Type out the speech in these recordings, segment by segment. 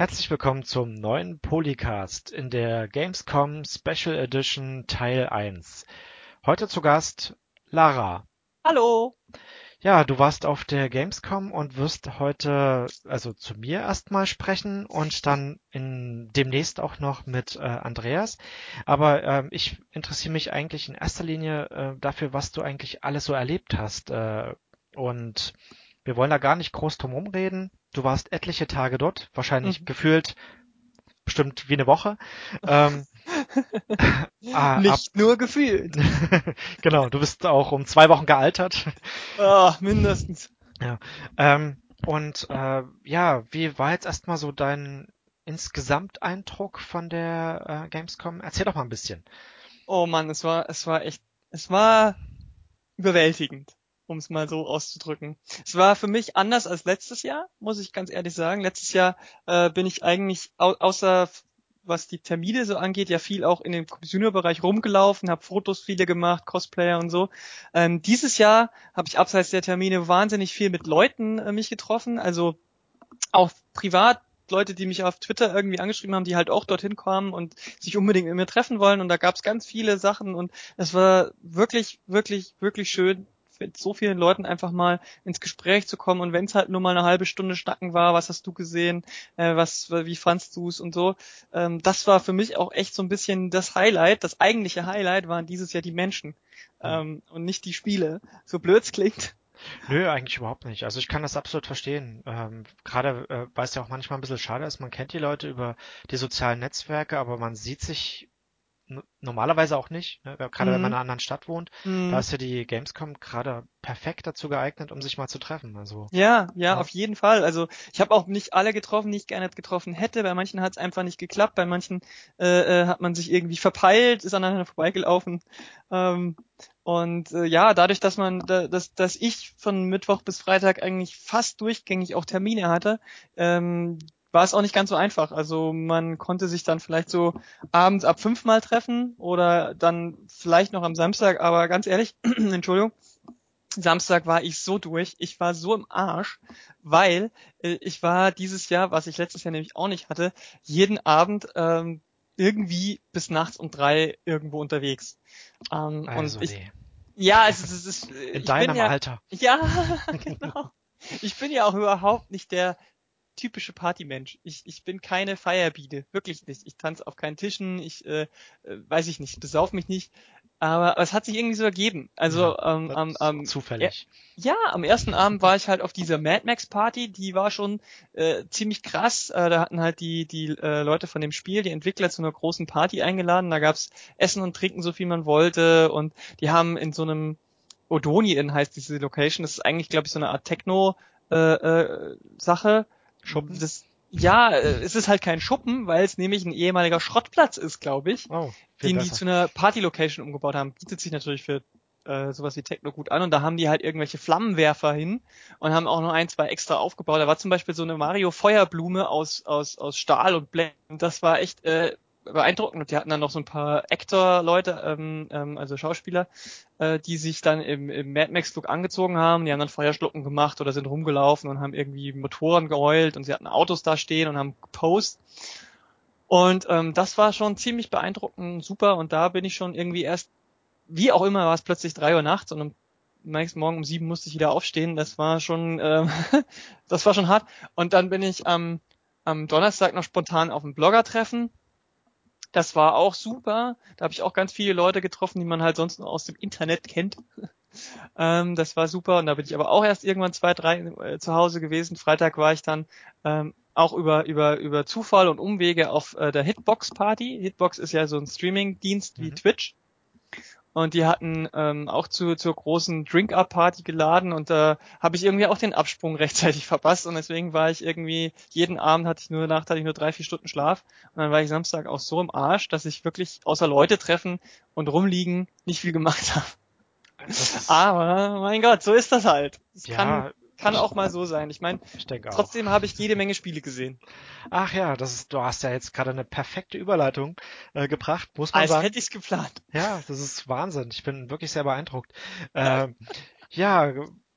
Herzlich willkommen zum neuen Polycast in der Gamescom Special Edition Teil 1. Heute zu Gast Lara. Hallo. Ja, du warst auf der Gamescom und wirst heute also zu mir erstmal sprechen und dann in, demnächst auch noch mit äh, Andreas. Aber ähm, ich interessiere mich eigentlich in erster Linie äh, dafür, was du eigentlich alles so erlebt hast. Äh, und wir wollen da gar nicht groß drum reden. Du warst etliche Tage dort, wahrscheinlich mhm. gefühlt bestimmt wie eine Woche. Ähm, ah, Nicht ab, nur gefühlt. genau, du bist auch um zwei Wochen gealtert. Ah, mindestens. Ja. Ähm, und äh, ja, wie war jetzt erstmal so dein Insgesamteindruck von der äh, Gamescom? Erzähl doch mal ein bisschen. Oh Mann, es war, es war echt, es war überwältigend um es mal so auszudrücken. Es war für mich anders als letztes Jahr, muss ich ganz ehrlich sagen. Letztes Jahr äh, bin ich eigentlich au außer was die Termine so angeht, ja viel auch in dem Junior-Bereich rumgelaufen, habe Fotos viele gemacht, Cosplayer und so. Ähm, dieses Jahr habe ich abseits der Termine wahnsinnig viel mit Leuten äh, mich getroffen, also auch privat Leute, die mich auf Twitter irgendwie angeschrieben haben, die halt auch dorthin kommen und sich unbedingt mit mir treffen wollen. Und da gab es ganz viele Sachen und es war wirklich, wirklich, wirklich schön, mit so vielen Leuten einfach mal ins Gespräch zu kommen und wenn es halt nur mal eine halbe Stunde schnacken war, was hast du gesehen, äh, was, wie fandst du es und so, ähm, das war für mich auch echt so ein bisschen das Highlight, das eigentliche Highlight waren dieses Jahr die Menschen ähm, und nicht die Spiele. So blöd's klingt. Nö, eigentlich überhaupt nicht. Also ich kann das absolut verstehen. Ähm, Gerade äh, weil es ja auch manchmal ein bisschen schade ist, man kennt die Leute über die sozialen Netzwerke, aber man sieht sich normalerweise auch nicht, ne? gerade mhm. wenn man in einer anderen Stadt wohnt. Mhm. Da ist ja die Gamescom gerade perfekt dazu geeignet, um sich mal zu treffen. Also ja, ja, ja. auf jeden Fall. Also ich habe auch nicht alle getroffen, die ich gerne getroffen hätte. Bei manchen hat es einfach nicht geklappt, bei manchen äh, äh, hat man sich irgendwie verpeilt, ist aneinander vorbeigelaufen. Ähm, und äh, ja, dadurch, dass man, da, dass, dass ich von Mittwoch bis Freitag eigentlich fast durchgängig auch Termine hatte, ähm, war es auch nicht ganz so einfach. Also man konnte sich dann vielleicht so abends ab fünfmal treffen oder dann vielleicht noch am Samstag, aber ganz ehrlich, Entschuldigung, Samstag war ich so durch, ich war so im Arsch, weil äh, ich war dieses Jahr, was ich letztes Jahr nämlich auch nicht hatte, jeden Abend ähm, irgendwie bis nachts um drei irgendwo unterwegs. Ähm, also und ich, nee. ja, es ist, es ist in deinem ja, Alter. Ja, genau. Ich bin ja auch überhaupt nicht der typische Partymensch. Ich, ich bin keine Feierbiene, wirklich nicht. Ich tanze auf keinen Tischen, ich äh, äh weiß ich nicht, besauf mich nicht. Aber es hat sich irgendwie so ergeben. Also ja, ähm, ähm, ähm, zufällig. Ja, am ersten Abend war ich halt auf dieser Mad Max Party, die war schon äh, ziemlich krass. Äh, da hatten halt die die äh, Leute von dem Spiel, die Entwickler zu einer großen Party eingeladen. Da gab's Essen und Trinken, so viel man wollte, und die haben in so einem Odonien heißt diese Location. Das ist eigentlich, glaube ich, so eine Art Techno äh, äh, Sache Schuppen? Das, ja, äh, es ist halt kein Schuppen, weil es nämlich ein ehemaliger Schrottplatz ist, glaube ich, oh, den besser. die zu einer Party-Location umgebaut haben. Bietet sich natürlich für äh, sowas wie Techno gut an und da haben die halt irgendwelche Flammenwerfer hin und haben auch noch ein, zwei extra aufgebaut. Da war zum Beispiel so eine Mario Feuerblume aus, aus, aus Stahl und Blech. Und das war echt äh, beeindruckend. Und die hatten dann noch so ein paar Actor-Leute, ähm, ähm, also Schauspieler, äh, die sich dann im, im Mad Max-Flug angezogen haben. Die haben dann Feuerschlucken gemacht oder sind rumgelaufen und haben irgendwie Motoren geheult und sie hatten Autos da stehen und haben gepost. Und ähm, das war schon ziemlich beeindruckend, super. Und da bin ich schon irgendwie erst, wie auch immer, war es plötzlich drei Uhr nachts und am nächsten Morgen um sieben musste ich wieder aufstehen. Das war schon, äh, das war schon hart. Und dann bin ich am, am Donnerstag noch spontan auf dem Blogger-Treffen das war auch super. Da habe ich auch ganz viele Leute getroffen, die man halt sonst nur aus dem Internet kennt. ähm, das war super. Und da bin ich aber auch erst irgendwann zwei, drei äh, zu Hause gewesen. Freitag war ich dann ähm, auch über, über, über Zufall und Umwege auf äh, der Hitbox Party. Hitbox ist ja so ein Streaming-Dienst mhm. wie Twitch. Und die hatten ähm, auch zu, zur großen Drink-Up-Party geladen und da äh, habe ich irgendwie auch den Absprung rechtzeitig verpasst und deswegen war ich irgendwie, jeden Abend hatte ich nur, Nacht hatte ich nur drei, vier Stunden Schlaf und dann war ich Samstag auch so im Arsch, dass ich wirklich außer Leute treffen und rumliegen nicht viel gemacht habe. Aber mein Gott, so ist das halt. Es ja, kann kann auch mal so sein. Ich meine, trotzdem habe ich jede Menge Spiele gesehen. Ach ja, das ist, du hast ja jetzt gerade eine perfekte Überleitung äh, gebracht, muss man Als sagen. hätte ich's geplant. Ja, das ist Wahnsinn. Ich bin wirklich sehr beeindruckt. Äh, ja,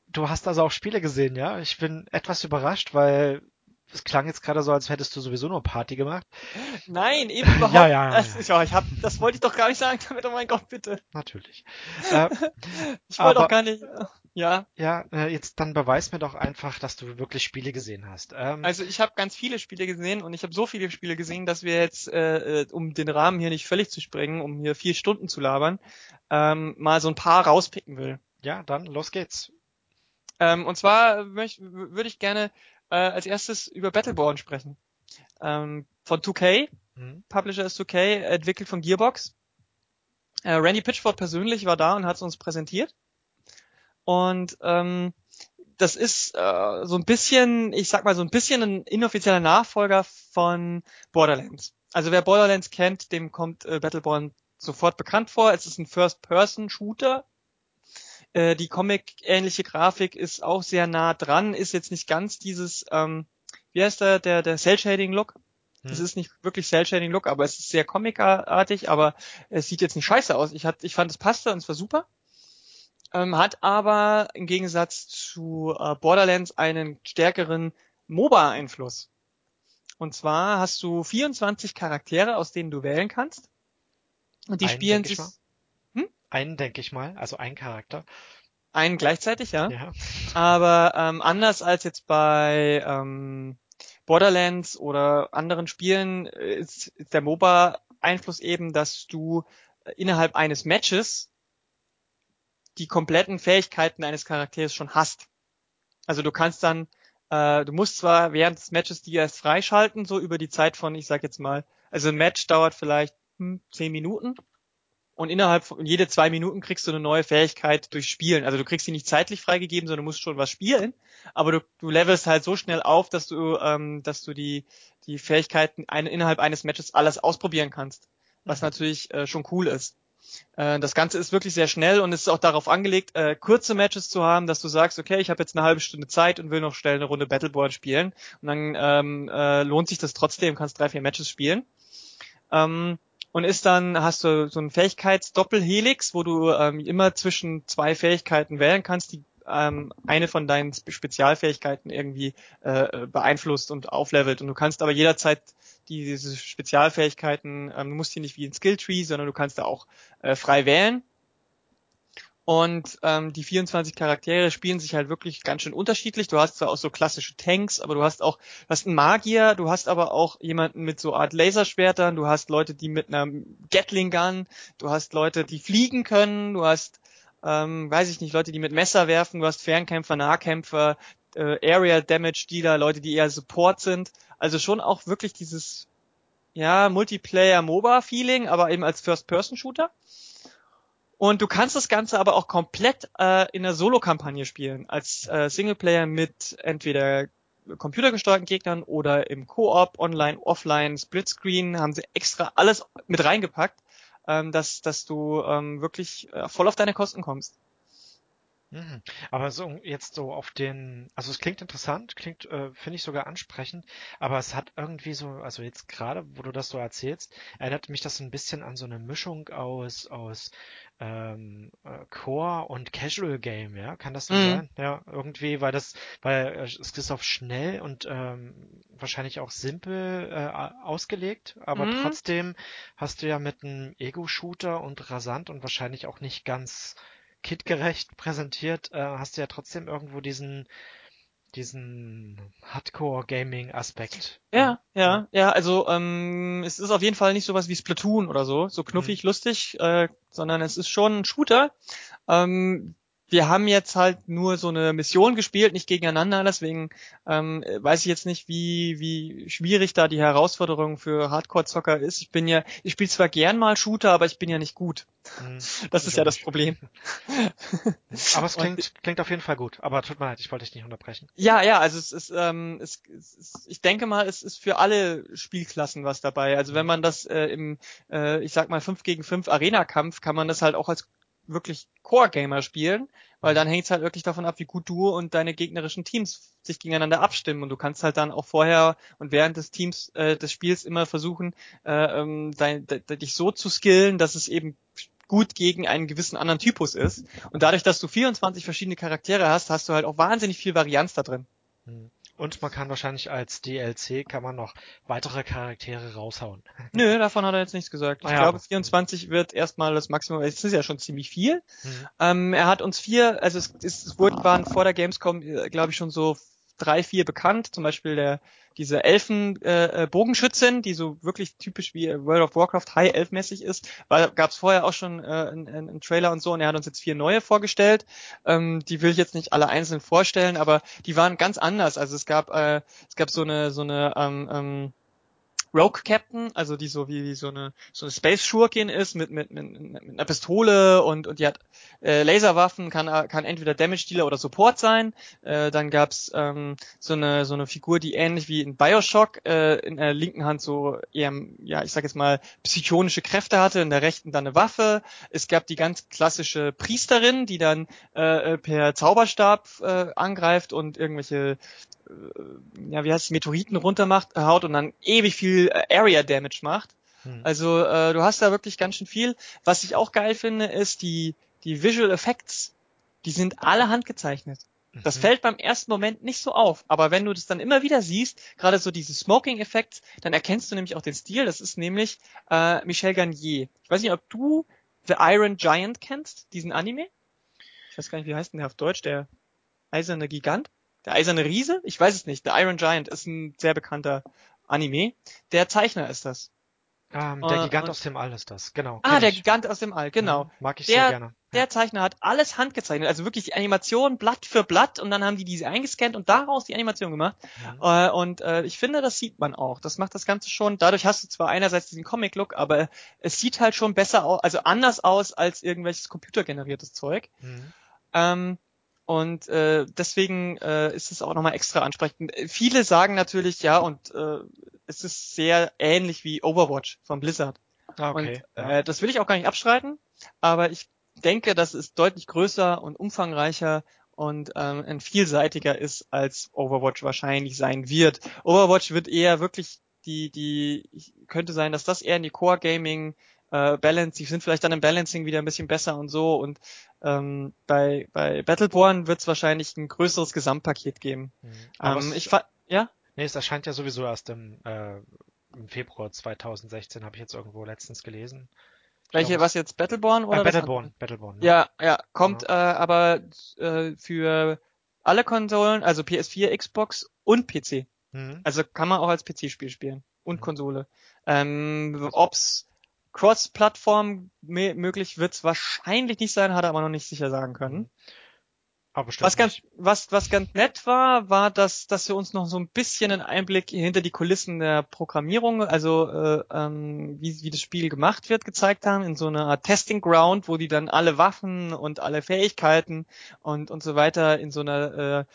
du hast also auch Spiele gesehen, ja? Ich bin etwas überrascht, weil es klang jetzt gerade so, als hättest du sowieso nur Party gemacht. Nein, eben überhaupt. ja, ja, ja, das, ich hab, das wollte ich doch gar nicht sagen damit, oh mein Gott, bitte. Natürlich. Äh, ich wollte doch gar nicht. Ja. Ja, äh, jetzt dann beweis mir doch einfach, dass du wirklich Spiele gesehen hast. Ähm, also ich habe ganz viele Spiele gesehen und ich habe so viele Spiele gesehen, dass wir jetzt, äh, äh, um den Rahmen hier nicht völlig zu sprengen, um hier vier Stunden zu labern, ähm, mal so ein paar rauspicken will. Ja, dann los geht's. Ähm, und zwar würde ich gerne äh, als erstes über Battleborn sprechen. Ähm, von 2K, mhm. Publisher ist 2K, entwickelt von Gearbox. Äh, Randy Pitchford persönlich war da und hat es uns präsentiert. Und ähm, das ist äh, so ein bisschen, ich sag mal, so ein bisschen ein inoffizieller Nachfolger von Borderlands. Also wer Borderlands kennt, dem kommt äh, Battleborn sofort bekannt vor. Es ist ein First-Person-Shooter. Äh, die Comic-ähnliche Grafik ist auch sehr nah dran, ist jetzt nicht ganz dieses, ähm, wie heißt der, der, der Cell-Shading-Look? Es hm. ist nicht wirklich Cell-Shading-Look, aber es ist sehr comicartig, aber es sieht jetzt nicht scheiße aus. Ich, hat, ich fand, es passte und es war super ähm, hat aber im Gegensatz zu äh, Borderlands einen stärkeren MOBA-Einfluss. Und zwar hast du 24 Charaktere, aus denen du wählen kannst. Und die einen, spielen sich. Hm? Einen, denke ich mal, also ein Charakter. Einen gleichzeitig, ja. ja. Aber ähm, anders als jetzt bei ähm, Borderlands oder anderen Spielen ist, ist der MOBA-Einfluss eben, dass du innerhalb eines Matches die kompletten Fähigkeiten eines Charakters schon hast. Also du kannst dann, äh, du musst zwar während des Matches die erst freischalten, so über die Zeit von, ich sag jetzt mal, also ein Match dauert vielleicht hm, zehn Minuten und innerhalb von jede zwei Minuten kriegst du eine neue Fähigkeit durch Spielen. Also du kriegst sie nicht zeitlich freigegeben, sondern du musst schon was spielen, aber du, du levelst halt so schnell auf, dass du, ähm, dass du die, die Fähigkeiten ein, innerhalb eines Matches alles ausprobieren kannst. Was mhm. natürlich äh, schon cool ist. Äh, das Ganze ist wirklich sehr schnell und ist auch darauf angelegt, äh, kurze Matches zu haben, dass du sagst, okay, ich habe jetzt eine halbe Stunde Zeit und will noch schnell eine Runde Battleboard spielen. Und dann ähm, äh, lohnt sich das trotzdem, kannst drei, vier Matches spielen. Ähm, und ist dann, hast du so ein Fähigkeitsdoppelhelix, wo du ähm, immer zwischen zwei Fähigkeiten wählen kannst, die ähm, eine von deinen Spezialfähigkeiten irgendwie äh, beeinflusst und auflevelt. Und du kannst aber jederzeit diese Spezialfähigkeiten, ähm, du musst hier nicht wie ein Skilltree, sondern du kannst da auch äh, frei wählen. Und ähm, die 24 Charaktere spielen sich halt wirklich ganz schön unterschiedlich. Du hast zwar auch so klassische Tanks, aber du hast auch, du hast einen Magier, du hast aber auch jemanden mit so Art Laserschwertern, du hast Leute, die mit einer Gatling Gun, du hast Leute, die fliegen können, du hast, ähm, weiß ich nicht, Leute, die mit Messer werfen, du hast Fernkämpfer, Nahkämpfer, äh, Area Damage Dealer, Leute, die eher Support sind. Also schon auch wirklich dieses ja, Multiplayer-MOBA-Feeling, aber eben als First-Person-Shooter. Und du kannst das Ganze aber auch komplett äh, in der Solo-Kampagne spielen, als äh, Singleplayer mit entweder computergesteuerten Gegnern oder im Koop, online, offline, Splitscreen, haben sie extra alles mit reingepackt, ähm, dass, dass du ähm, wirklich äh, voll auf deine Kosten kommst. Mhm. Aber so jetzt so auf den, also es klingt interessant, klingt, äh, finde ich sogar ansprechend, aber es hat irgendwie so, also jetzt gerade, wo du das so erzählst, erinnert mich das ein bisschen an so eine Mischung aus aus ähm, äh, Core und Casual Game, ja, kann das so mhm. sein? Ja, irgendwie, weil das, weil äh, es ist auf schnell und ähm, wahrscheinlich auch simpel äh, ausgelegt, aber mhm. trotzdem hast du ja mit einem Ego-Shooter und rasant und wahrscheinlich auch nicht ganz kindgerecht präsentiert, äh, hast du ja trotzdem irgendwo diesen diesen Hardcore-Gaming-Aspekt. Ja, ja, ja, also ähm, es ist auf jeden Fall nicht sowas wie Splatoon oder so, so knuffig, mhm. lustig, äh, sondern es ist schon ein Shooter. Ähm, wir haben jetzt halt nur so eine Mission gespielt, nicht gegeneinander, deswegen ähm, weiß ich jetzt nicht, wie, wie schwierig da die Herausforderung für Hardcore-Zocker ist. Ich bin ja, ich spiele zwar gern mal Shooter, aber ich bin ja nicht gut. Hm, das ist ja das Problem. aber es klingt, Und, klingt auf jeden Fall gut. Aber tut mir leid, ich wollte dich nicht unterbrechen. Ja, ja, also es ist, ähm, es, es ist, ich denke mal, es ist für alle Spielklassen was dabei. Also wenn man das äh, im, äh, ich sag mal, 5 gegen 5 Arena-Kampf, kann man das halt auch als wirklich Core-Gamer spielen, weil dann hängt es halt wirklich davon ab, wie gut du und deine gegnerischen Teams sich gegeneinander abstimmen und du kannst halt dann auch vorher und während des Teams äh, des Spiels immer versuchen, äh, ähm, dein, de, dich so zu skillen, dass es eben gut gegen einen gewissen anderen Typus ist. Und dadurch, dass du 24 verschiedene Charaktere hast, hast du halt auch wahnsinnig viel Varianz da drin. Hm. Und man kann wahrscheinlich als DLC kann man noch weitere Charaktere raushauen. Nö, davon hat er jetzt nichts gesagt. Ich Ah ja. glaube, 24 wird erstmal das Maximum. Es ist ja schon ziemlich viel. Mhm. Ähm, er hat uns vier, also es, es, es wurden, waren vor der Gamescom, glaube ich, schon so drei, vier bekannt. Zum Beispiel der diese Elfen äh, äh, die so wirklich typisch wie World of Warcraft High Elf-mäßig ist. Gab es vorher auch schon äh, einen, einen Trailer und so und er hat uns jetzt vier neue vorgestellt. Ähm, die will ich jetzt nicht alle einzeln vorstellen, aber die waren ganz anders. Also es gab äh, es gab so eine so eine ähm, ähm, Rogue Captain, also die so wie, wie so eine so eine Space Schurkin ist mit mit, mit, mit einer Pistole und und die hat äh, Laserwaffen, kann kann entweder Damage Dealer oder Support sein. Äh, dann gab's ähm, so eine so eine Figur, die ähnlich wie in BioShock äh, in der linken Hand so eher ja ich sag jetzt mal psychonische Kräfte hatte, in der rechten dann eine Waffe. Es gab die ganz klassische Priesterin, die dann äh, per Zauberstab äh, angreift und irgendwelche ja, wie heißt es, Meteoriten runtermacht, haut und dann ewig viel äh, Area Damage macht. Hm. Also äh, du hast da wirklich ganz schön viel. Was ich auch geil finde, ist die, die Visual Effects. Die sind alle handgezeichnet. Das Mhm. fällt beim ersten Moment nicht so auf, aber wenn du das dann immer wieder siehst, gerade so diese Smoking-Effekt, dann erkennst du nämlich auch den Stil. Das ist nämlich äh, Michel Garnier. Ich weiß nicht, ob du The Iron Giant kennst, diesen Anime. Ich weiß gar nicht, wie heißt denn der auf Deutsch, der eiserne Gigant? Der eiserne Riese? Ich weiß es nicht. The Iron Giant ist ein sehr bekannter Anime. Der Zeichner ist das. Ähm, der Äh, Gigant und- aus dem All ist das, genau. Ah, der ich. Gigant aus dem All, genau. Mhm, Mag ich Der- sehr gerne. Der Zeichner hat alles handgezeichnet, also wirklich die Animation Blatt für Blatt und dann haben die diese eingescannt und daraus die Animation gemacht. Mhm. Äh, und äh, ich finde, das sieht man auch. Das macht das Ganze schon. Dadurch hast du zwar einerseits diesen Comic-Look, aber es sieht halt schon besser aus, also anders aus als irgendwelches computergeneriertes Zeug. Mhm. Ähm, und äh, deswegen äh, ist es auch nochmal extra ansprechend. Äh, Viele sagen natürlich, ja, und äh, es ist sehr ähnlich wie Overwatch von Blizzard. Ah, okay. Und äh, das will ich auch gar nicht abstreiten, aber ich denke, dass es deutlich größer und umfangreicher und ähm, ein vielseitiger ist, als Overwatch wahrscheinlich sein wird. Overwatch wird eher wirklich die, die, könnte sein, dass das eher in die Core Gaming äh, Balance, die sind vielleicht dann im Balancing wieder ein bisschen besser und so und ähm, bei, bei Battleborn wird es wahrscheinlich ein größeres Gesamtpaket geben. Mhm. Ähm, es, ich fa ja? nee, es erscheint ja sowieso erst im, äh, im Februar 2016, habe ich jetzt irgendwo letztens gelesen. Welche, was jetzt Battleborn oder äh, Battleborn? Battleborn. ne? Ja, ja, kommt äh, aber äh, für alle Konsolen, also PS4, Xbox und PC. Mhm. Also kann man auch als PC-Spiel spielen und Mhm. Konsole. Ähm, ob's Cross-Plattform mö- möglich wird's wahrscheinlich nicht sein, hat er aber noch nicht sicher sagen können. Aber Was ganz, nicht. was, was ganz nett war, war, dass, dass wir uns noch so ein bisschen einen Einblick hinter die Kulissen der Programmierung, also äh, ähm, wie, wie das Spiel gemacht wird, gezeigt haben, in so einer Art Testing Ground, wo die dann alle Waffen und alle Fähigkeiten und, und so weiter in so einer äh,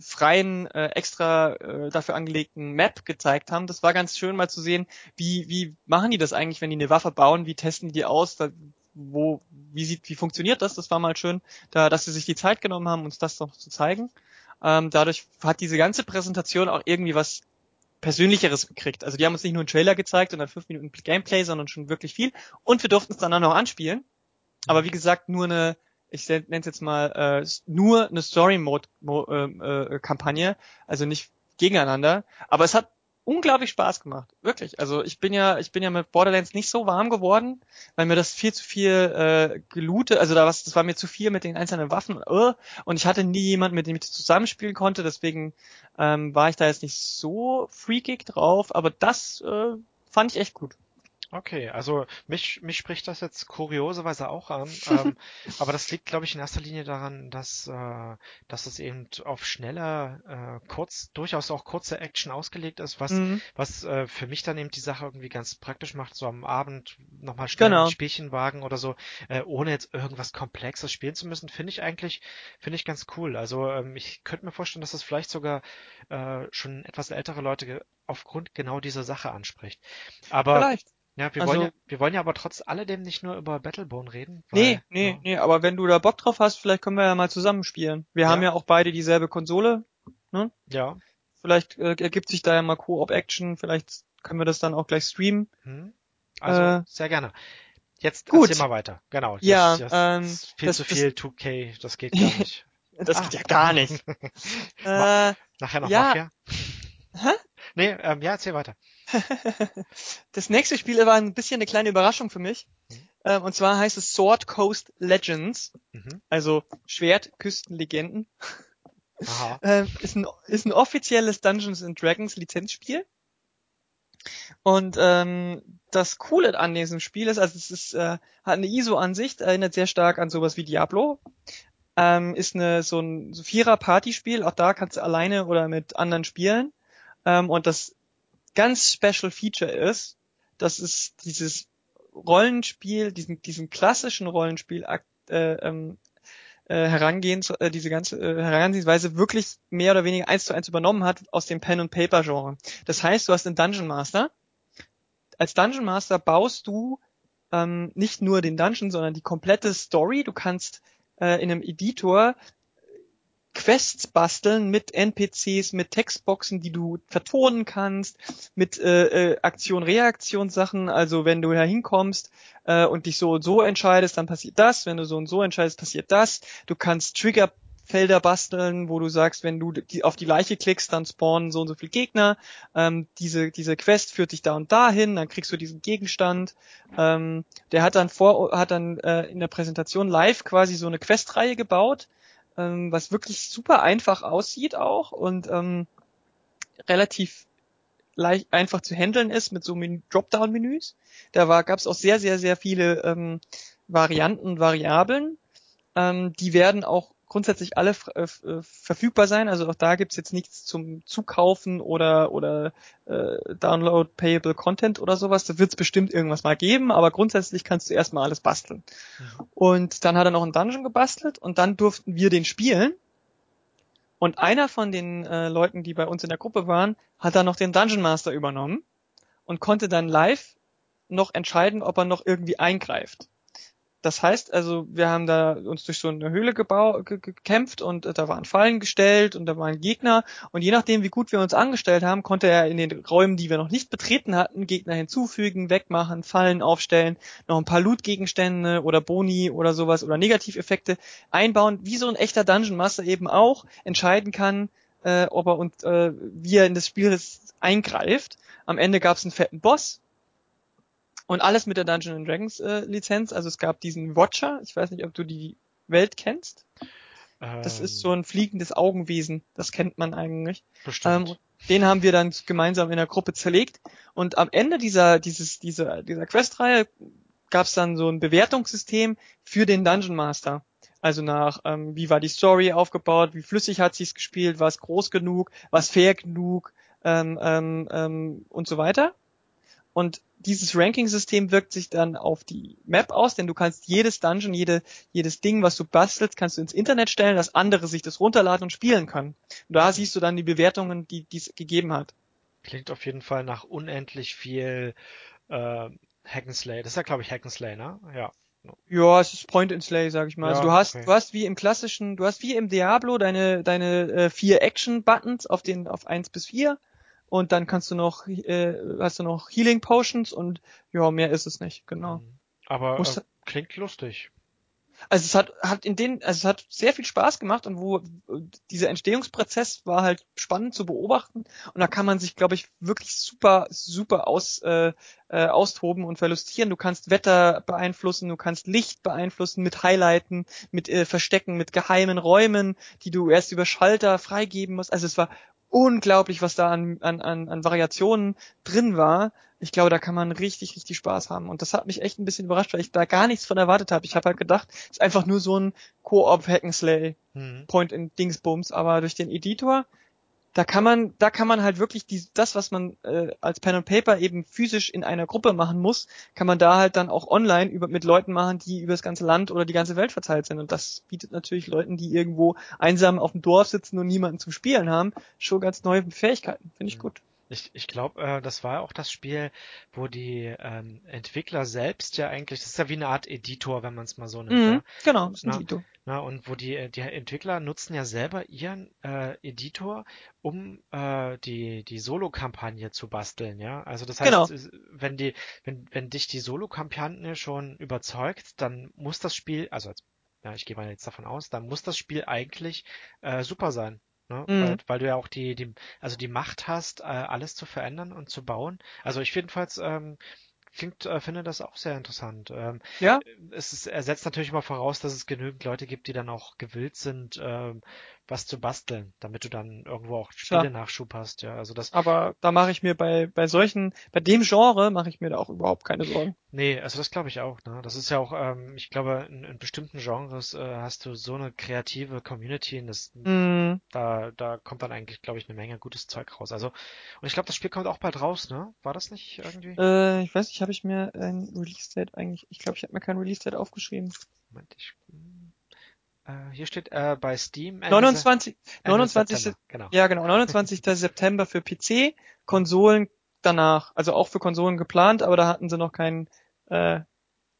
freien, äh, extra äh, dafür angelegten Map gezeigt haben. Das war ganz schön mal zu sehen, wie, wie machen die das eigentlich, wenn die eine Waffe bauen, wie testen die die aus, da, wo, wie sieht, wie funktioniert das? Das war mal schön, da, dass sie sich die Zeit genommen haben, uns das noch zu zeigen. Ähm, dadurch hat diese ganze Präsentation auch irgendwie was Persönlicheres gekriegt. Also die haben uns nicht nur einen Trailer gezeigt und dann fünf Minuten Gameplay, sondern schon wirklich viel. Und wir durften es dann auch noch anspielen. Aber wie gesagt, nur eine, ich nenne es jetzt mal, äh, nur eine Story-Mode-Kampagne, also nicht gegeneinander. Aber es hat unglaublich Spaß gemacht. Wirklich. Also ich bin ja, ich bin ja mit Borderlands nicht so warm geworden, weil mir das viel zu viel äh, gelootet, also da was, das war mir zu viel mit den einzelnen Waffen äh, und ich hatte nie jemanden, mit dem ich das zusammenspielen konnte, deswegen ähm, war ich da jetzt nicht so freakig drauf, aber das äh, fand ich echt gut. Okay, also mich, mich spricht das jetzt kurioserweise auch an, ähm, aber das liegt, glaube ich, in erster Linie daran, dass, äh, dass es eben auf schneller, äh, kurz, durchaus auch kurze Action ausgelegt ist, was, Mhm. was äh, für mich dann eben die Sache irgendwie ganz praktisch macht, so am Abend nochmal schnell Genau. ein Spielchen wagen oder so, äh, ohne jetzt irgendwas Komplexes spielen zu müssen, finde ich eigentlich, finde ich ganz cool. Also ähm, ich könnte mir vorstellen, dass das vielleicht sogar äh, schon etwas ältere Leute aufgrund genau dieser Sache anspricht. Aber Vielleicht. Ja, wir Also- wollen ja, wir wollen ja aber trotz alledem nicht nur über Battleborn reden. Nee, weil, nee, ja, nee, aber wenn du da Bock drauf hast, vielleicht können wir ja mal zusammen spielen. Wir Ja. haben ja auch beide dieselbe Konsole. Ja. Vielleicht äh, ergibt sich da ja mal Co-op-Action, vielleicht können wir das dann auch gleich streamen. Hm. Also Äh, sehr gerne. Jetzt gut. erzähl mal weiter. Genau. Ja, das, das ähm, viel das- zu das- viel 2K, das geht gar nicht. Das geht ja gar nicht. äh, Nachher noch Ja. Mafia? Hä? Nee, ähm, ja, erzähl weiter. das nächste Spiel war ein bisschen eine kleine Überraschung für mich. Mhm. Ähm, und zwar heißt es Sword Coast Legends, Mhm. also Schwertküstenlegenden. Aha. Ähm, ist, ein, ist ein offizielles Dungeons and Dragons Lizenzspiel. Und ähm, das Coole an diesem Spiel ist, also es ist, äh, hat eine ISO-Ansicht, erinnert sehr stark an sowas wie Diablo. Ähm, ist eine so ein so Vierer-Partyspiel, auch da kannst du alleine oder mit anderen spielen. Ähm, und das ganz Special Feature ist, dass es dieses Rollenspiel, diesen, diesen klassischen Rollenspiel äh, ähm, äh, herangehen, äh, diese ganze äh, Herangehensweise wirklich mehr oder weniger eins zu eins übernommen hat aus dem Pen and Paper Genre. Das heißt, du hast einen Dungeon Master. Als Dungeon Master baust du ähm, nicht nur den Dungeon, sondern die komplette Story. Du kannst äh, in einem Editor Quests basteln mit NPCs, mit Textboxen, die du vertonen kannst, mit äh, äh, Aktion-Reaktion-Sachen. Also wenn du da hinkommst äh, und dich so und so entscheidest, dann passiert das. Wenn du so und so entscheidest, passiert das. Du kannst Triggerfelder basteln, wo du sagst, wenn du die, auf die Leiche klickst, dann spawnen so und so viele Gegner. Ähm, diese, diese Quest führt dich da und dahin, dann kriegst du diesen Gegenstand. Ähm, der hat dann vor, hat dann äh, in der Präsentation live quasi so eine Questreihe gebaut ähm, was wirklich super einfach aussieht auch und ähm, relativ leicht einfach zu handeln ist mit so Men- Dropdown-Menüs. Da war gab es auch sehr sehr sehr viele ähm, Varianten Variablen. Ähm, die werden auch grundsätzlich alle äh, äh, verfügbar sein. Also auch da gibt's jetzt nichts zum Zukaufen oder oder äh, Download Payable Content oder sowas. Da wird's bestimmt irgendwas mal geben, aber grundsätzlich kannst du erstmal alles basteln. Mhm. Und dann hat er noch einen Dungeon gebastelt und dann durften wir den spielen. Und einer von den äh, Leuten, die bei uns in der Gruppe waren, hat dann noch den Dungeon Master übernommen und konnte dann live noch entscheiden, ob er noch irgendwie eingreift. Das heißt also, wir haben da uns durch so eine Höhle gekämpft und äh, da waren Fallen gestellt und da waren Gegner und je nachdem, wie gut wir uns angestellt haben, konnte er in den Räumen, die wir noch nicht betreten hatten, Gegner hinzufügen, wegmachen, Fallen aufstellen, noch ein paar Loot-Gegenstände oder Boni oder sowas oder Negativeffekte einbauen, wie so ein echter Dungeon Master eben auch entscheiden kann, äh, ob er und äh, wie er in das Spiel eingreift. Am Ende gab es einen fetten Boss, und alles mit der Dungeons and Dragons äh, Lizenz. Also es gab diesen Watcher. Ich weiß nicht, ob du die Welt kennst. Das ist so Ähm, ein fliegendes Augenwesen. Das kennt man eigentlich. bestimmt. Ähm, den haben wir dann gemeinsam in der Gruppe zerlegt. Und am Ende dieser, dieses, dieser, dieser Questreihe gab es dann so ein Bewertungssystem für den Dungeon Master. Also nach, ähm, wie war die Story aufgebaut, wie flüssig hat sich's gespielt, war es groß genug, war es fair genug ähm, ähm, ähm, und so weiter. Und dieses Ranking-System wirkt sich dann auf die Map aus, denn du kannst jedes Dungeon, jede, jedes Ding, was du bastelst, kannst du ins Internet stellen, dass andere sich das runterladen und spielen können. Und da siehst du dann die Bewertungen, die es gegeben hat. Klingt auf jeden Fall nach unendlich viel äh, Hack'n'Slay. Das ist ja, glaube ich, Hack'n'Slay, ne? Ja. Ja, es ist Point and Slay, sag ich mal. also Ja, du hast, okay. du hast wie im klassischen, du hast wie im Diablo deine deine äh, vier Action-Buttons auf den auf eins bis vier und dann kannst du noch äh, hast du noch Healing Potions und ja mehr ist es nicht, genau. Mhm. Aber Muss- äh, klingt lustig. Also es hat, hat in den, also es hat sehr viel Spaß gemacht und wo dieser Entstehungsprozess war halt spannend zu beobachten und da kann man sich, glaube ich, wirklich super, super aus, äh, äh, austoben und verlustieren. Du kannst Wetter beeinflussen, du kannst Licht beeinflussen mit Highlighten, mit äh, Verstecken, mit geheimen Räumen, die du erst über Schalter freigeben musst. Also es war unglaublich, was da an, an, an, an Variationen drin war. Ich glaube, da kann man richtig, richtig Spaß haben. Und das hat mich echt ein bisschen überrascht, weil ich da gar nichts von erwartet habe. Ich habe halt gedacht, es ist einfach nur so ein Koop Hack'n'Slay Mhm. Point in Dingsbums, aber durch den Editor, da kann man, da kann man halt wirklich die, das, was man äh, als Pen and Paper eben physisch in einer Gruppe machen muss, kann man da halt dann auch online über, mit Leuten machen, die über das ganze Land oder die ganze Welt verteilt sind. Und das bietet natürlich Leuten, die irgendwo einsam auf dem Dorf sitzen und niemanden zum Spielen haben, schon ganz neue Fähigkeiten. Finde ich Mhm. gut. Ich, ich glaube, äh, das war auch das Spiel, wo die ähm, Entwickler selbst ja eigentlich, das ist ja wie eine Art Editor, wenn man es mal so nimmt, Mhm, ja? genau, ist ein Na, Editor. Na, und wo die, die Entwickler nutzen ja selber ihren äh, Editor, um äh, die, die Solo-Kampagne zu basteln, ja. Also das heißt, Genau. wenn die, wenn, wenn dich die Solo-Kampagne schon überzeugt, dann muss das Spiel, also als ja, ich gehe mal jetzt davon aus, dann muss das Spiel eigentlich äh, super sein. Ne? Mhm. Weil, weil du ja auch die, die, also die Macht hast, äh, alles zu verändern und zu bauen. Also ich jedenfalls ähm, klingt, äh, finde das auch sehr interessant. Ähm, Ja, es ist, er setzt natürlich mal voraus, dass es genügend Leute gibt, die dann auch gewillt sind, ähm, was zu basteln, damit du dann irgendwo auch. Spiele-Nachschub hast. Ja, also das, aber da mache ich mir bei, bei solchen, bei dem Genre mache ich mir da auch überhaupt keine Sorgen. nee, also das glaube ich auch. Ne? Das ist ja auch, ähm, ich glaube, in, in bestimmten Genres äh, hast du so eine kreative Community, und das, Mhm. da, da kommt dann eigentlich, glaube ich, eine Menge gutes Zeug raus. Also, und ich glaube, das Spiel kommt auch bald raus, ne? War das nicht irgendwie? Äh, ich weiß nicht, habe ich mir ein Release-Date eigentlich, ich glaube, ich habe mir kein Release-Date aufgeschrieben. Moment, ich, hier steht äh, bei Steam Ende, 29, Ende 29. September. Genau. Ja, genau, 29. September für PC, Konsolen danach, also auch für Konsolen geplant, aber da hatten sie noch kein äh,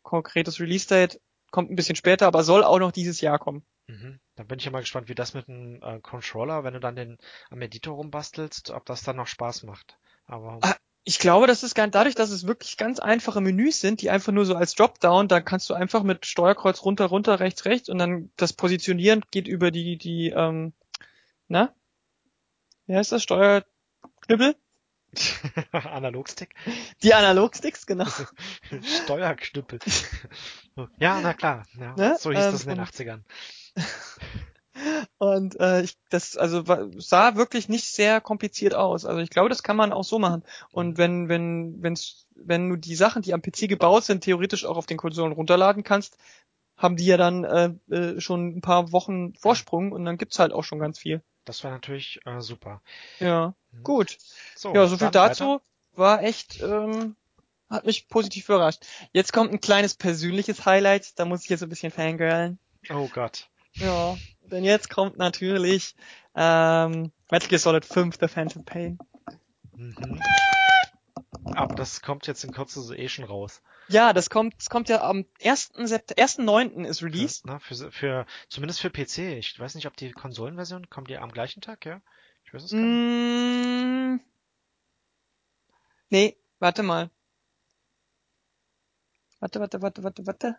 konkretes Release-Date. Kommt ein bisschen später, aber soll auch noch dieses Jahr kommen. Mhm. Dann bin ich ja mal gespannt, wie das mit dem äh, Controller, wenn du dann den am Editor rumbastelst, ob das dann noch Spaß macht. Aber Ah, Ich glaube, das ist gar dadurch, dass es wirklich ganz einfache Menüs sind, die einfach nur so als Dropdown, da kannst du einfach mit Steuerkreuz runter, runter, rechts, rechts und dann das Positionieren geht über die, die, ähm, na? Wie heißt das? Steuerknüppel? Analogstick, Die Analogsticks, genau. Steuerknüppel. ja, na klar. Ja, Ne? So hieß Ähm, das in den und- 80ern. Und äh, ich, das also sah wirklich nicht sehr kompliziert aus. Also ich glaube, das kann man auch so machen. Und wenn wenn wenn's, wenn du die Sachen, die am PC gebaut sind, theoretisch auch auf den Konsolen runterladen kannst, haben die ja dann äh, äh, schon ein paar Wochen Vorsprung und dann gibt's halt auch schon ganz viel. Das wäre natürlich äh, super. Ja, Mhm. gut. So, Ja, so viel dazu. War echt, ähm, hat mich positiv überrascht. Jetzt kommt ein kleines persönliches Highlight. Da muss ich jetzt ein bisschen fangirlen. Weiter. Oh Gott. Ja, denn jetzt kommt natürlich ähm, Metal Gear Solid 5, The Phantom Pain. Mhm. Aber das kommt jetzt in Kürze so eh schon raus. Ja, das kommt, das kommt ja am 1. Sept 1.9. ist Release. Na, für, für, zumindest für PC. Ich weiß nicht, ob die Konsolenversion, kommt die am gleichen Tag, ja? Ich weiß es gar nicht. Mm, nee, warte mal. Warte, warte, warte, warte, warte.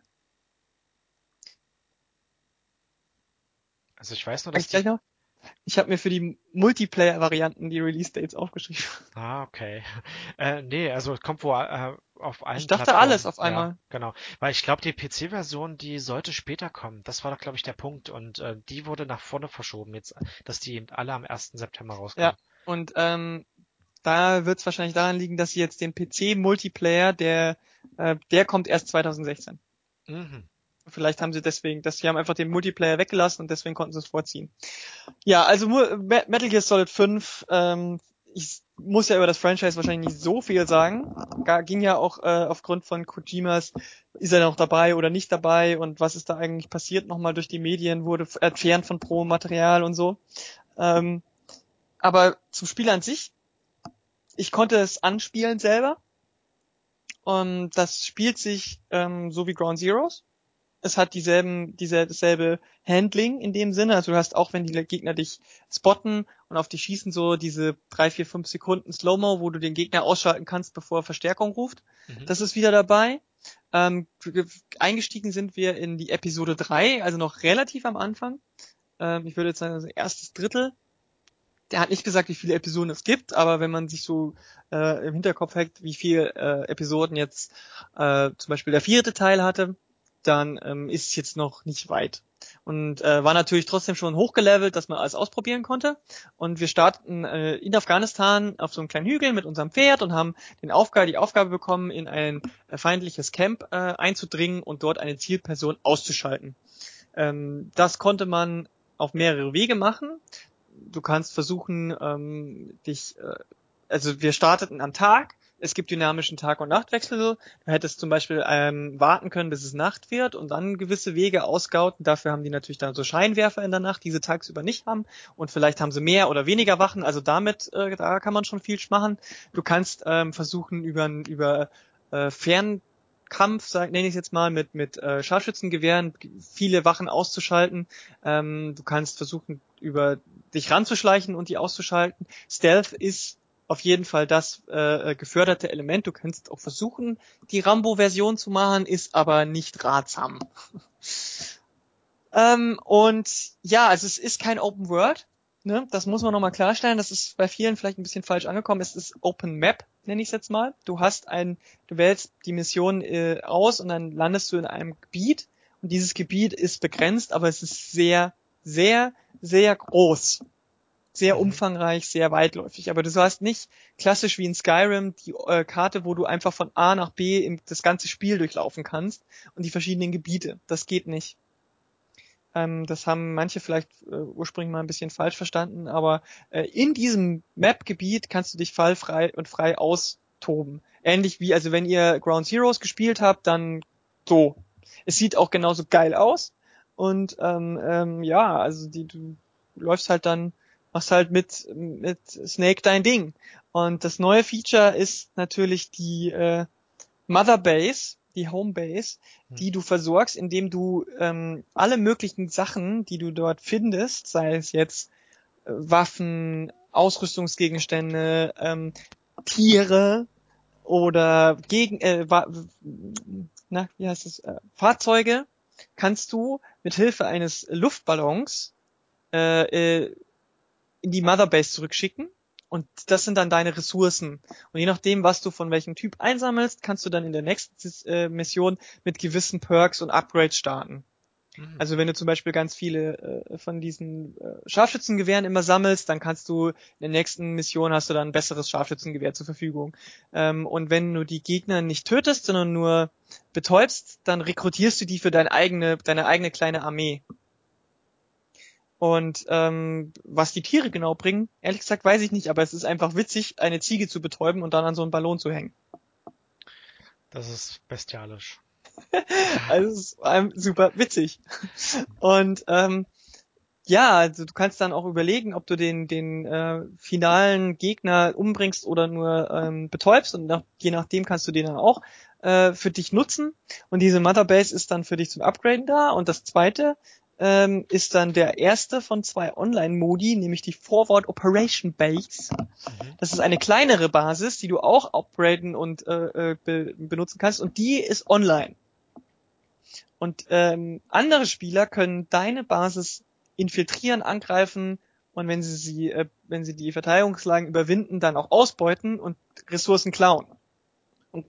Also ich weiß nur, dass ich die? Ich habe mir für die Multiplayer-Varianten die Release-Dates aufgeschrieben. Ah, okay. Äh, nee, also es kommt wohl äh, auf allen Ich dachte Plattformen. alles auf einmal. Ja, genau. Weil ich glaube, die PC-Version, die sollte später kommen. Das war doch, glaube ich, der Punkt. Und äh, die wurde nach vorne verschoben jetzt, dass die eben alle am 1. September rauskommen. Ja. Und ähm, da wird es wahrscheinlich daran liegen, dass sie jetzt den PC-Multiplayer, der, äh, der kommt erst 2016. Mhm. Vielleicht haben sie deswegen, dass sie haben einfach den Multiplayer weggelassen und deswegen konnten sie es vorziehen. Ja, also Metal Gear Solid 5, ähm, ich muss ja über das Franchise wahrscheinlich nicht so viel sagen. Ging ja auch äh, aufgrund von Kojimas, ist er noch dabei oder nicht dabei und was ist da eigentlich passiert nochmal durch die Medien, wurde entfernt von Pro-Material und so. Ähm, aber zum Spiel an sich, ich konnte es anspielen selber. Und das spielt sich ähm, so wie Ground Zeroes. Es hat dieselben, diese, dasselbe Handling in dem Sinne. Also du hast auch, wenn die Gegner dich spotten und auf dich schießen, so diese drei, vier, fünf Sekunden Slow-Mo, wo du den Gegner ausschalten kannst, bevor er Verstärkung ruft. Mhm. Das ist wieder dabei. Ähm, eingestiegen sind wir in die Episode 3, also noch relativ am Anfang. Ähm, ich würde jetzt sagen, also erstes Drittel. Der hat nicht gesagt, wie viele Episoden es gibt, aber wenn man sich so äh, im Hinterkopf hackt, wie viele äh, Episoden jetzt äh, zum Beispiel der vierte Teil hatte, dann ähm, ist es jetzt noch nicht weit. Und äh, war natürlich trotzdem schon hochgelevelt, dass man alles ausprobieren konnte. Und wir starten äh, in Afghanistan auf so einem kleinen Hügel mit unserem Pferd und haben den Aufgabe, die Aufgabe bekommen, in ein äh, feindliches Camp äh, einzudringen und dort eine Zielperson auszuschalten. Ähm, das konnte man auf mehrere Wege machen. Du kannst versuchen, ähm, dich, äh, also wir starteten am Tag. Es gibt dynamischen Tag- und Nachtwechsel. Du hättest zum Beispiel ähm, warten können, bis es Nacht wird und dann gewisse Wege ausgauten. Dafür haben die natürlich dann so Scheinwerfer in der Nacht, die sie tagsüber nicht haben. Und vielleicht haben sie mehr oder weniger Wachen. Also damit, äh, da kann man schon viel machen. Du kannst ähm, versuchen, über, über äh, Fernkampf, sag, nenne ich es jetzt mal, mit, mit äh, Scharfschützengewehren viele Wachen auszuschalten. Ähm, du kannst versuchen, über dich ranzuschleichen und die auszuschalten. Stealth ist auf jeden Fall das äh, geförderte Element. Du kannst auch versuchen, die Rambo-Version zu machen, ist aber nicht ratsam. Ähm, und ja, also es ist kein Open World. Ne? Das muss man nochmal klarstellen. Das ist bei vielen vielleicht ein bisschen falsch angekommen. Es ist Open Map, nenne ich es jetzt mal. Du hast ein, du wählst die Mission äh, aus und dann landest du in einem Gebiet. Und dieses Gebiet ist begrenzt, aber es ist sehr, sehr, sehr groß sehr mhm. umfangreich, sehr weitläufig. Aber du hast nicht klassisch wie in Skyrim die äh, Karte, wo du einfach von A nach B im, das ganze Spiel durchlaufen kannst und die verschiedenen Gebiete. Das geht nicht. Ähm, das haben manche vielleicht äh, ursprünglich mal ein bisschen falsch verstanden, aber äh, in diesem Map-Gebiet kannst du dich fallfrei und frei austoben. Ähnlich wie, also wenn ihr Ground Zeroes gespielt habt, dann so. Es sieht auch genauso geil aus. Und ähm, ähm, ja, also die, du läufst halt dann machst halt mit, mit Snake dein Ding. Und das neue Feature ist natürlich die äh, Mother Base, die Home Base, hm. die du versorgst, indem du ähm, alle möglichen Sachen, die du dort findest, sei es jetzt äh, Waffen, Ausrüstungsgegenstände, ähm, Tiere oder gegen äh, na, wie heißt es, äh, Fahrzeuge, kannst du mit Hilfe eines Luftballons äh, äh, in die Motherbase zurückschicken und das sind dann deine Ressourcen. Und je nachdem, was du von welchem Typ einsammelst, kannst du dann in der nächsten äh, Mission mit gewissen Perks und Upgrades starten. Mhm. Also wenn du zum Beispiel ganz viele äh, von diesen äh, Scharfschützengewehren immer sammelst, dann kannst du in der nächsten Mission hast du dann ein besseres Scharfschützengewehr zur Verfügung. Ähm, und wenn du die Gegner nicht tötest, sondern nur betäubst, dann rekrutierst du die für deine eigene, deine eigene kleine Armee. Und ähm, was die Tiere genau bringen, ehrlich gesagt weiß ich nicht, aber es ist einfach witzig, eine Ziege zu betäuben und dann an so einen Ballon zu hängen. Das ist bestialisch. also es ist ähm, super witzig. Und ähm, ja, also du kannst dann auch überlegen, ob du den den äh, finalen Gegner umbringst oder nur ähm, betäubst und nach, je nachdem kannst du den dann auch äh, für dich nutzen. Und diese Motherbase ist dann für dich zum Upgraden da. Und das zweite ähm, ist dann der erste von zwei Online-Modi, nämlich die Forward Operation Base. Mhm. Das ist eine kleinere Basis, die du auch upgraden und äh, äh, be benutzen kannst und die ist online. Und ähm, andere Spieler können deine Basis infiltrieren, angreifen und wenn sie sie, äh, wenn sie die Verteidigungslagen überwinden, dann auch ausbeuten und Ressourcen klauen. Und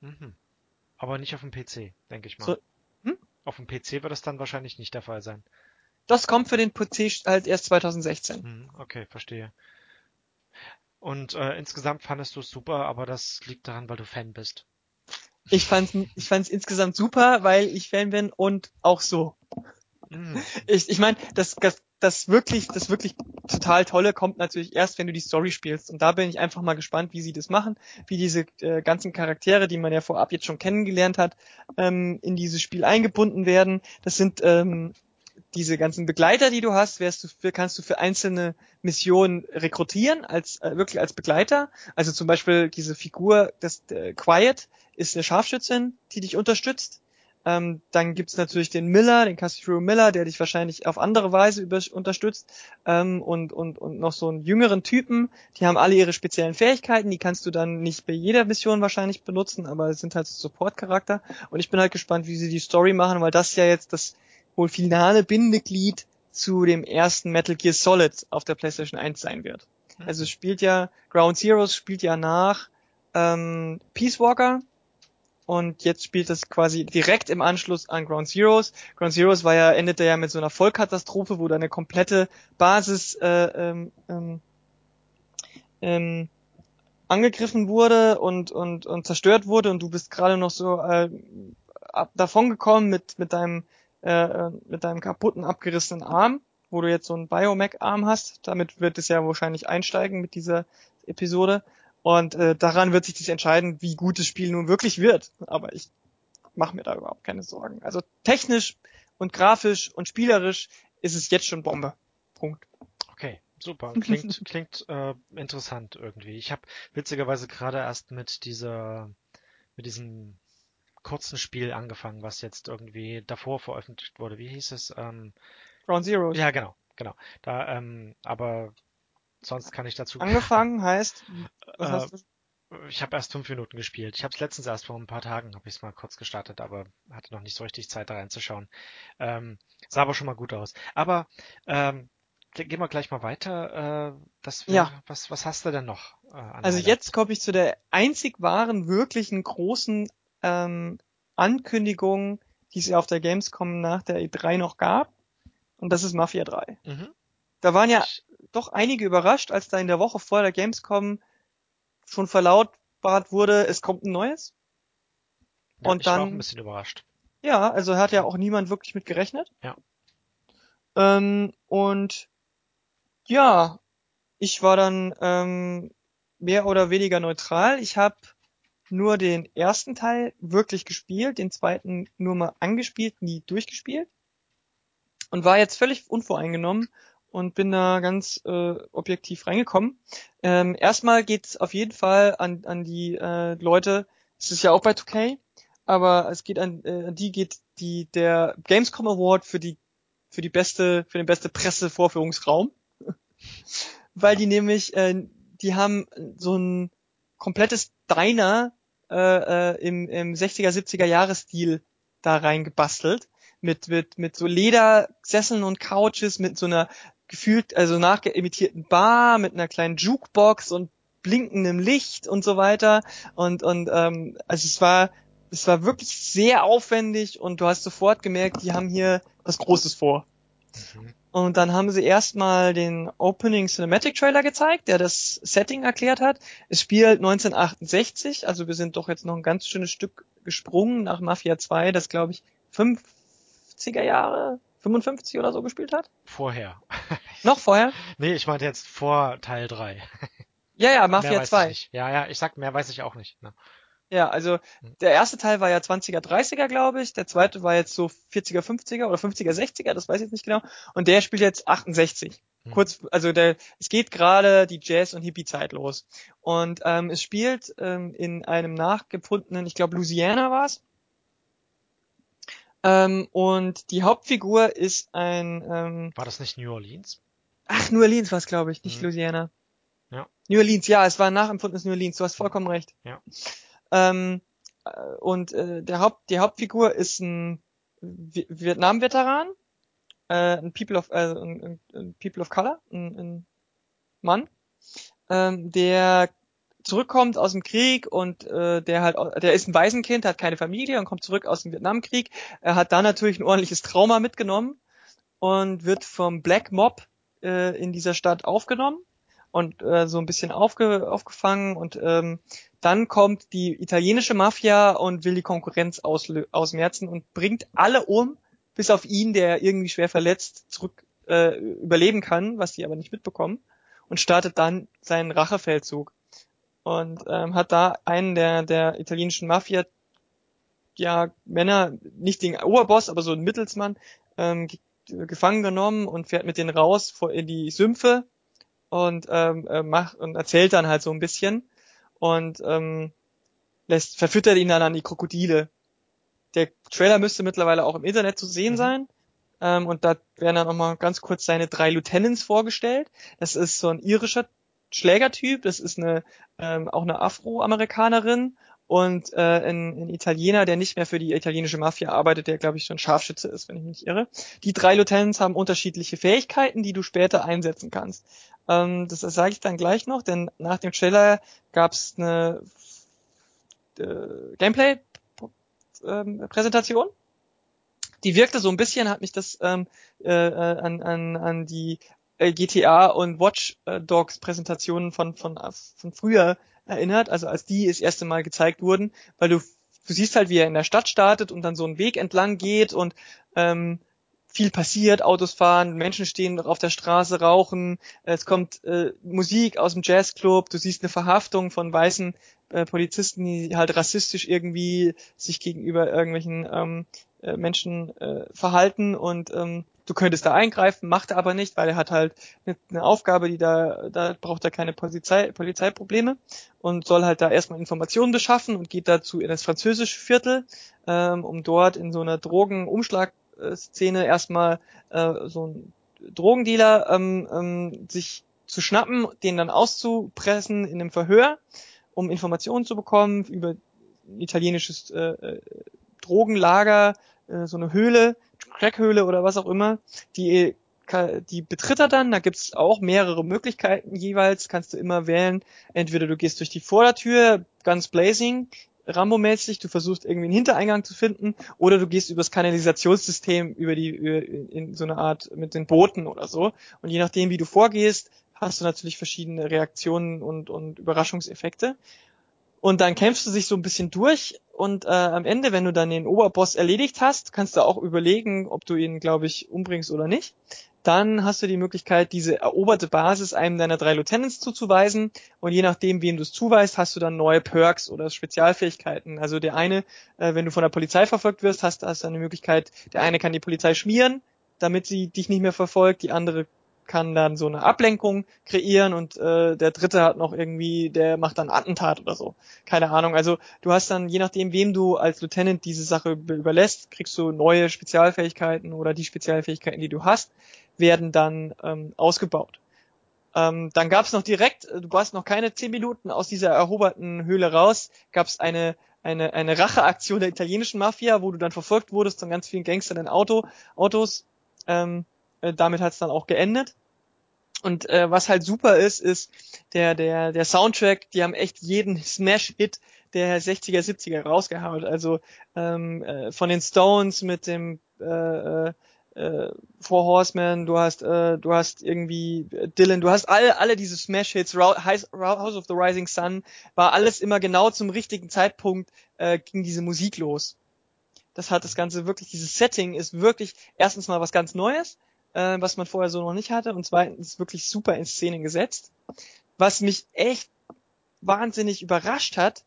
mhm. Aber nicht auf dem PC, denke ich mal. So, auf dem PC wird das dann wahrscheinlich nicht der Fall sein. Das kommt für den PC halt erst 2016. Hm, okay, verstehe. Und äh, insgesamt fandest du es super, aber das liegt daran, weil du Fan bist. Ich fand's, ich fand's insgesamt super, weil ich Fan bin und auch so. Mhm. Ich, ich meine, das, das, das wirklich, das wirklich total tolle kommt natürlich erst, wenn du die Story spielst. Und da bin ich einfach mal gespannt, wie sie das machen, wie diese äh, ganzen Charaktere, die man ja vorab jetzt schon kennengelernt hat, ähm, in dieses Spiel eingebunden werden. Das sind ähm, diese ganzen Begleiter, die du hast, wärst du für, kannst du für einzelne Missionen rekrutieren als äh, wirklich als Begleiter. Also zum Beispiel diese Figur, das äh, Quiet ist eine Scharfschützin, die dich unterstützt. Ähm, dann gibt's natürlich den Miller, den Cassidy Miller, der dich wahrscheinlich auf andere Weise über unterstützt. Ähm, und, und, und noch so einen jüngeren Typen. Die haben alle ihre speziellen Fähigkeiten. Die kannst du dann nicht bei jeder Mission wahrscheinlich benutzen, aber es sind halt so Support-Charakter. Und ich bin halt gespannt, wie sie die Story machen, weil das ja jetzt das wohl finale Bindeglied zu dem ersten Metal Gear Solid auf der PlayStation 1 sein wird. Mhm. Also es spielt ja, Ground Zeroes spielt ja nach ähm, Peace Walker, und jetzt spielt es quasi direkt im Anschluss an Ground Zeroes. Ground Zeroes war ja, endete ja mit so einer Vollkatastrophe, wo deine komplette Basis äh, ähm, ähm, ähm, angegriffen wurde und, und, und zerstört wurde und du bist gerade noch so äh, ab, davon gekommen mit, mit deinem äh, äh, mit deinem kaputten, abgerissenen Arm, wo du jetzt so einen Biomech-Arm hast. Damit wird es ja wahrscheinlich einsteigen mit dieser Episode. Und äh, daran wird sich das entscheiden, wie gut das Spiel nun wirklich wird. Aber ich mache mir da überhaupt keine Sorgen. Also technisch und grafisch und spielerisch ist es jetzt schon Bombe. Punkt. Okay, super. Klingt, klingt äh, interessant irgendwie. Ich habe witzigerweise gerade erst mit dieser, mit diesem kurzen Spiel angefangen, was jetzt irgendwie davor veröffentlicht wurde. Wie hieß es? Ähm, Ground Zero. Ja, genau, genau. Da, ähm, aber sonst kann ich dazu. Angefangen heißt, was äh, hast du? Ich habe erst fünf Minuten gespielt. Ich habe es letztens erst vor ein paar Tagen, habe ich es mal kurz gestartet, aber hatte noch nicht so richtig Zeit da reinzuschauen. Ähm, sah aber schon mal gut aus. Aber ähm, gehen wir gleich mal weiter. Äh, das wär, Ja. was, was hast du denn noch? Äh, Also jetzt komme ich zu der einzig wahren, wirklichen großen ähm, Ankündigung, die es ja auf der Gamescom nach der E3 noch gab. Und das ist Mafia 3. Mhm. Da waren ja doch einige überrascht, als da in der Woche vor der Gamescom schon verlautbart wurde, es kommt ein neues. Ja, und ich war auch dann- ein bisschen überrascht. Ja, also hat ja auch niemand wirklich mit gerechnet. Ja. Ähm, und ja, ich war dann ähm, mehr oder weniger neutral. Ich habe nur den ersten Teil wirklich gespielt, den zweiten nur mal angespielt, nie durchgespielt. Und war jetzt völlig unvoreingenommen und bin da ganz äh, objektiv reingekommen. Ähm, erstmal geht's auf jeden Fall an, an die äh, Leute, es ist ja auch bei 2K, aber es geht an, äh, an die geht die der Gamescom Award für die für die beste für den beste Pressevorführungsraum, weil die nämlich äh, die haben so ein komplettes Diner äh, äh, im, im 60er 70er Jahresstil da reingebastelt. Mit mit mit so Ledersesseln und Couches mit so einer gefühlt also nachgeimitierten Bar mit einer kleinen Jukebox und blinkendem Licht und so weiter und und ähm, also es war es war wirklich sehr aufwendig und du hast sofort gemerkt, die haben hier was Großes vor. Mhm. Und dann haben sie erstmal den Opening Cinematic Trailer gezeigt, der das Setting erklärt hat. Es spielt 1968, also wir sind doch jetzt noch ein ganz schönes Stück gesprungen nach Mafia 2, das glaube ich 50er Jahre, 55 oder so gespielt hat. Vorher. Noch vorher? Nee, ich meinte jetzt vor Teil 3. Ja, ja, Mafia weiß Ich 2. nicht. Ja, ja, ich sag, mehr weiß ich auch nicht. Ne? Ja, also Hm. der erste Teil war ja 20er, 30er, glaube ich. Der zweite war jetzt so 40er, 50er oder 50er, 60er, das weiß ich jetzt nicht genau. Und der spielt jetzt 68. Hm. Kurz, also der, es geht gerade die Jazz- und Hippie-Zeit los. Und ähm, es spielt ähm, in einem nachgefundenen, ich glaube Louisiana war es. Ähm, und die Hauptfigur ist ein, ähm, War das nicht New Orleans? ach, New Orleans war es, glaube ich, nicht Mhm. Louisiana. Ja. New Orleans, ja, es war ein nachempfundenes New Orleans, du hast vollkommen recht. Ja. Ähm, äh, und äh, der Haupt, die Hauptfigur ist ein Vi- Vietnam-Veteran, äh, ein People of, äh, ein, ein- ein People of Color, ein, ein Mann, ähm, der zurückkommt aus dem Krieg und äh, der halt, der ist ein Waisenkind, hat keine Familie und kommt zurück aus dem Vietnamkrieg. Er hat da natürlich ein ordentliches Trauma mitgenommen und wird vom Black Mob äh, in dieser Stadt aufgenommen und äh, so ein bisschen aufge, aufgefangen und ähm, dann kommt die italienische Mafia und will die Konkurrenz auslö- ausmerzen und bringt alle um, bis auf ihn, der irgendwie schwer verletzt zurück äh, überleben kann, was die aber nicht mitbekommen und startet dann seinen Rachefeldzug und ähm, hat da einen der der italienischen Mafia ja Männer nicht den Oberboss, aber so einen Mittelsmann ähm, ge gefangen genommen und fährt mit denen raus vor in die Sümpfe und ähm, äh, macht und erzählt dann halt so ein bisschen und ähm, lässt verfüttert ihn dann an die Krokodile. Der Trailer müsste mittlerweile auch im Internet zu sehen Mhm. sein. Ähm, und da werden dann nochmal ganz kurz seine drei Lieutenants vorgestellt. Das ist so ein irischer Schlägertyp, das ist eine ähm, auch eine Afroamerikanerin und äh, ein, ein Italiener, der nicht mehr für die italienische Mafia arbeitet, der glaube ich schon Scharfschütze ist, wenn ich mich nicht irre. Die drei Lieutenants haben unterschiedliche Fähigkeiten, die du später einsetzen kannst. Ähm, das sage ich dann gleich noch, denn nach dem Trailer gab es eine äh, Gameplay-Präsentation. Die wirkte so ein bisschen, hat mich das ähm, äh, an, an, an die äh, GTA und Watch äh, Dogs Präsentationen von, von, von früher erinnert, also als die das erste Mal gezeigt wurden, weil du, du siehst halt, wie er in der Stadt startet und dann so einen Weg entlang geht und ähm, viel passiert, Autos fahren, Menschen stehen auf der Straße, rauchen, es kommt äh, Musik aus dem Jazzclub, du siehst eine Verhaftung von weißen äh, Polizisten, die halt rassistisch irgendwie sich gegenüber irgendwelchen ähm, äh, Menschen äh, verhalten und ähm, du könntest da eingreifen, macht er aber nicht, weil er hat halt eine, Aufgabe, die da, da braucht er keine Polizei, Polizeiprobleme und soll halt da erstmal Informationen beschaffen und geht dazu in das französische Viertel, ähm, um dort in so einer Drogenumschlagszene erstmal äh, so ein Drogendealer ähm, ähm, sich zu schnappen, den dann auszupressen in einem Verhör um Informationen zu bekommen über ein italienisches äh, äh Drogenlager, äh, so eine Höhle, Crackhöhle oder was auch immer. Die die betritt er dann, da gibt's auch mehrere Möglichkeiten jeweils, kannst du immer wählen, entweder du gehst durch die Vordertür, ganz blazing, Rambo-mäßig, du versuchst irgendwie einen Hintereingang zu finden, oder du gehst übers Kanalisationssystem über die, über, in so eine Art mit den Booten oder so. Und je nachdem, wie du vorgehst, hast du natürlich verschiedene Reaktionen und, und Überraschungseffekte. Und dann kämpfst du dich so ein bisschen durch und äh, am Ende, wenn du dann den Oberboss erledigt hast, kannst du auch überlegen, ob du ihn, glaube ich, umbringst oder nicht. Dann hast du die Möglichkeit, diese eroberte Basis einem deiner drei Lieutenants zuzuweisen und je nachdem, wem du es zuweist, hast du dann neue Perks oder Spezialfähigkeiten. Also der eine, äh, wenn du von der Polizei verfolgt wirst, hast, du eine Möglichkeit, der eine kann die Polizei schmieren, damit sie dich nicht mehr verfolgt, die andere kann dann so eine Ablenkung kreieren und äh, der dritte hat noch irgendwie, der macht dann Attentat oder so. Keine Ahnung. Also du hast dann, je nachdem, wem du als Lieutenant diese Sache überlässt, kriegst du neue Spezialfähigkeiten oder die Spezialfähigkeiten, die du hast, werden dann ähm, ausgebaut. Ähm, dann gab es noch direkt, äh, du warst noch keine zehn Minuten aus dieser eroberten Höhle raus, gab es eine eine, eine Racheaktion der italienischen Mafia, wo du dann verfolgt wurdest von ganz vielen Gangstern in Auto, Autos. Ähm, äh, damit hat es dann auch geendet. Und äh, was halt super ist, ist der, der, der Soundtrack, die haben echt jeden Smash-Hit der 60er, 70er rausgehauen. Also ähm, äh, von den Stones mit dem äh, äh, äh Four Horsemen, du hast, äh, du hast irgendwie Dylan, du hast alle, alle diese Smash-Hits, House of the Rising Sun, war alles immer genau zum richtigen Zeitpunkt, äh, ging diese Musik los. Das hat das Ganze wirklich, dieses Setting ist wirklich erstens mal was ganz Neues, äh, was man vorher so noch nicht hatte und zweitens wirklich super in Szene gesetzt. Was mich echt wahnsinnig überrascht hat,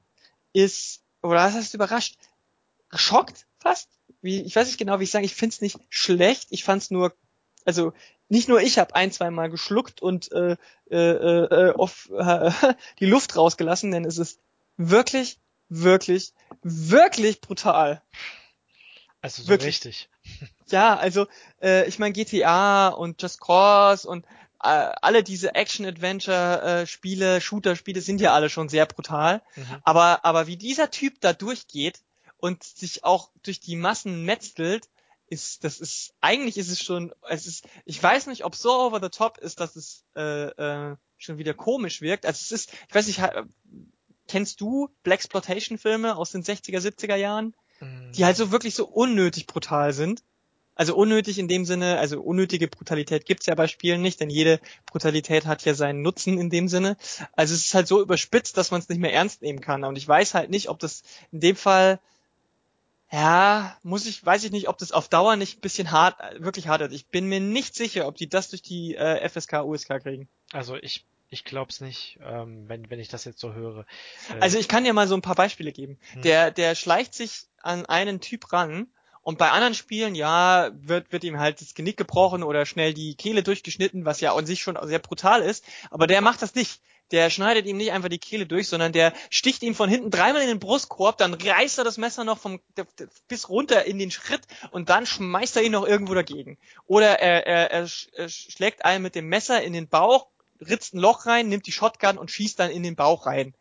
ist, oder was heißt überrascht? Geschockt fast? Wie, ich weiß nicht genau, wie ich sagen, ich find's nicht schlecht, ich fand's nur, also nicht nur ich habe ein, zwei Mal geschluckt und äh, äh, äh, auf, äh, die Luft rausgelassen, denn es ist wirklich, wirklich, wirklich brutal. Also so Wirklich. richtig. Ja, also äh, ich meine GTA und Just Cause und äh, alle diese Action-Adventure-Spiele, Shooter-Spiele sind ja alle schon sehr brutal. Mhm. Aber, aber wie dieser Typ da durchgeht und sich auch durch die Massen metzelt, ist, das ist, eigentlich ist es schon, es ist, ich weiß nicht, ob so over the top ist, dass es äh, äh, schon wieder komisch wirkt. Also es ist, ich weiß nicht, kennst du Blaxploitation-Filme aus den 60er, 70er Jahren? die halt so wirklich so unnötig brutal sind. Also unnötig in dem Sinne, also unnötige Brutalität gibt's ja bei Spielen nicht, denn jede Brutalität hat ja seinen Nutzen in dem Sinne. Also es ist halt so überspitzt, dass man es nicht mehr ernst nehmen kann. Und ich weiß halt nicht, ob das in dem Fall, ja, muss ich, weiß ich nicht, ob das auf Dauer nicht ein bisschen hart, wirklich hart ist. Ich bin mir nicht sicher, ob die das durch die äh, FSK, USK kriegen. Also ich ich glaub's nicht, ähm, wenn, wenn ich das jetzt so höre. Äh, also ich kann dir mal so ein paar Beispiele geben. Hm. Der, der schleicht sich an einen Typ ran und bei anderen Spielen, ja, wird, wird ihm halt das Genick gebrochen oder schnell die Kehle durchgeschnitten, was ja an sich schon sehr brutal ist. Aber der macht das nicht. Der schneidet ihm nicht einfach die Kehle durch, sondern der sticht ihm von hinten dreimal in den Brustkorb, dann reißt er das Messer noch vom, bis runter in den Schritt und dann schmeißt er ihn noch irgendwo dagegen. Oder er, er, er, er schlägt einen mit dem Messer in den Bauch, ritzt ein Loch rein, nimmt die Shotgun und schießt dann in den Bauch rein.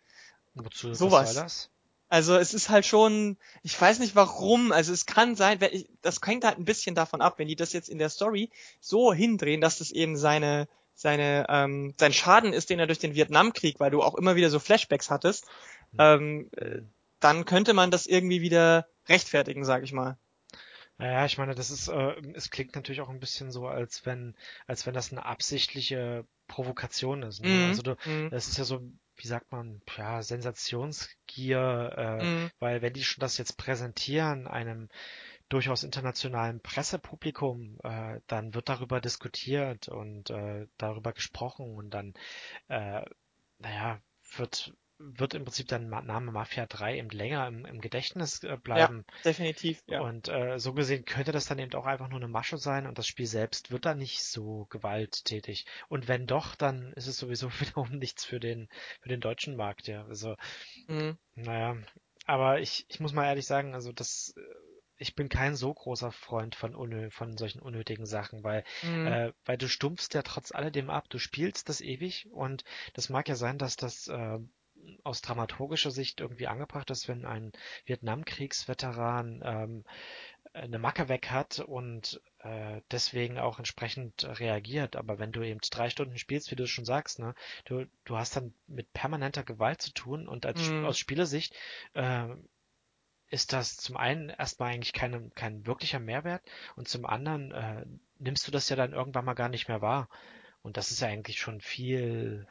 Wozu Sowas. Also es ist halt schon, ich weiß nicht warum, also es kann sein, das hängt halt ein bisschen davon ab, wenn die das jetzt in der Story so hindrehen, dass das eben seine, seine, ähm, sein Schaden ist, den er durch den Vietnamkrieg, weil du auch immer wieder so Flashbacks hattest, hm. ähm, äh, dann könnte man das irgendwie wieder rechtfertigen, sag ich mal. Naja, ich meine, das ist, äh, es klingt natürlich auch ein bisschen so, als wenn, als wenn das eine absichtliche Provokation ist. Ne? Mm, also du, mm. das ist ja so, wie sagt man, ja, Sensationsgier, äh, mm. weil wenn die schon das jetzt präsentieren, einem durchaus internationalen Pressepublikum, äh, dann wird darüber diskutiert und äh, darüber gesprochen und dann, äh, naja, wird wird im Prinzip dann Name Mafia 3 eben länger im, im Gedächtnis äh, bleiben. Ja, definitiv. Ja. Und äh, so gesehen könnte das dann eben auch einfach nur eine Masche sein und das Spiel selbst wird dann nicht so gewalttätig. Und wenn doch, dann ist es sowieso wiederum nichts für den für den deutschen Markt, ja. Also mhm. naja, aber ich ich muss mal ehrlich sagen, also das äh, ich bin kein so großer Freund von, unnö von solchen unnötigen Sachen, weil, mhm. äh, weil du stumpfst ja trotz alledem ab. Du spielst das ewig und das mag ja sein, dass das äh, aus dramaturgischer Sicht irgendwie angebracht ist, wenn ein Vietnamkriegsveteran ähm, eine Macke weg hat und äh, deswegen auch entsprechend reagiert. Aber wenn du eben drei Stunden spielst, wie du schon sagst, ne, du, du hast dann mit permanenter Gewalt zu tun und als, Mhm. aus Spielersicht äh, ist das zum einen erstmal eigentlich keine, kein wirklicher Mehrwert und zum anderen äh, nimmst du das ja dann irgendwann mal gar nicht mehr wahr. Und das ist ja eigentlich schon viel.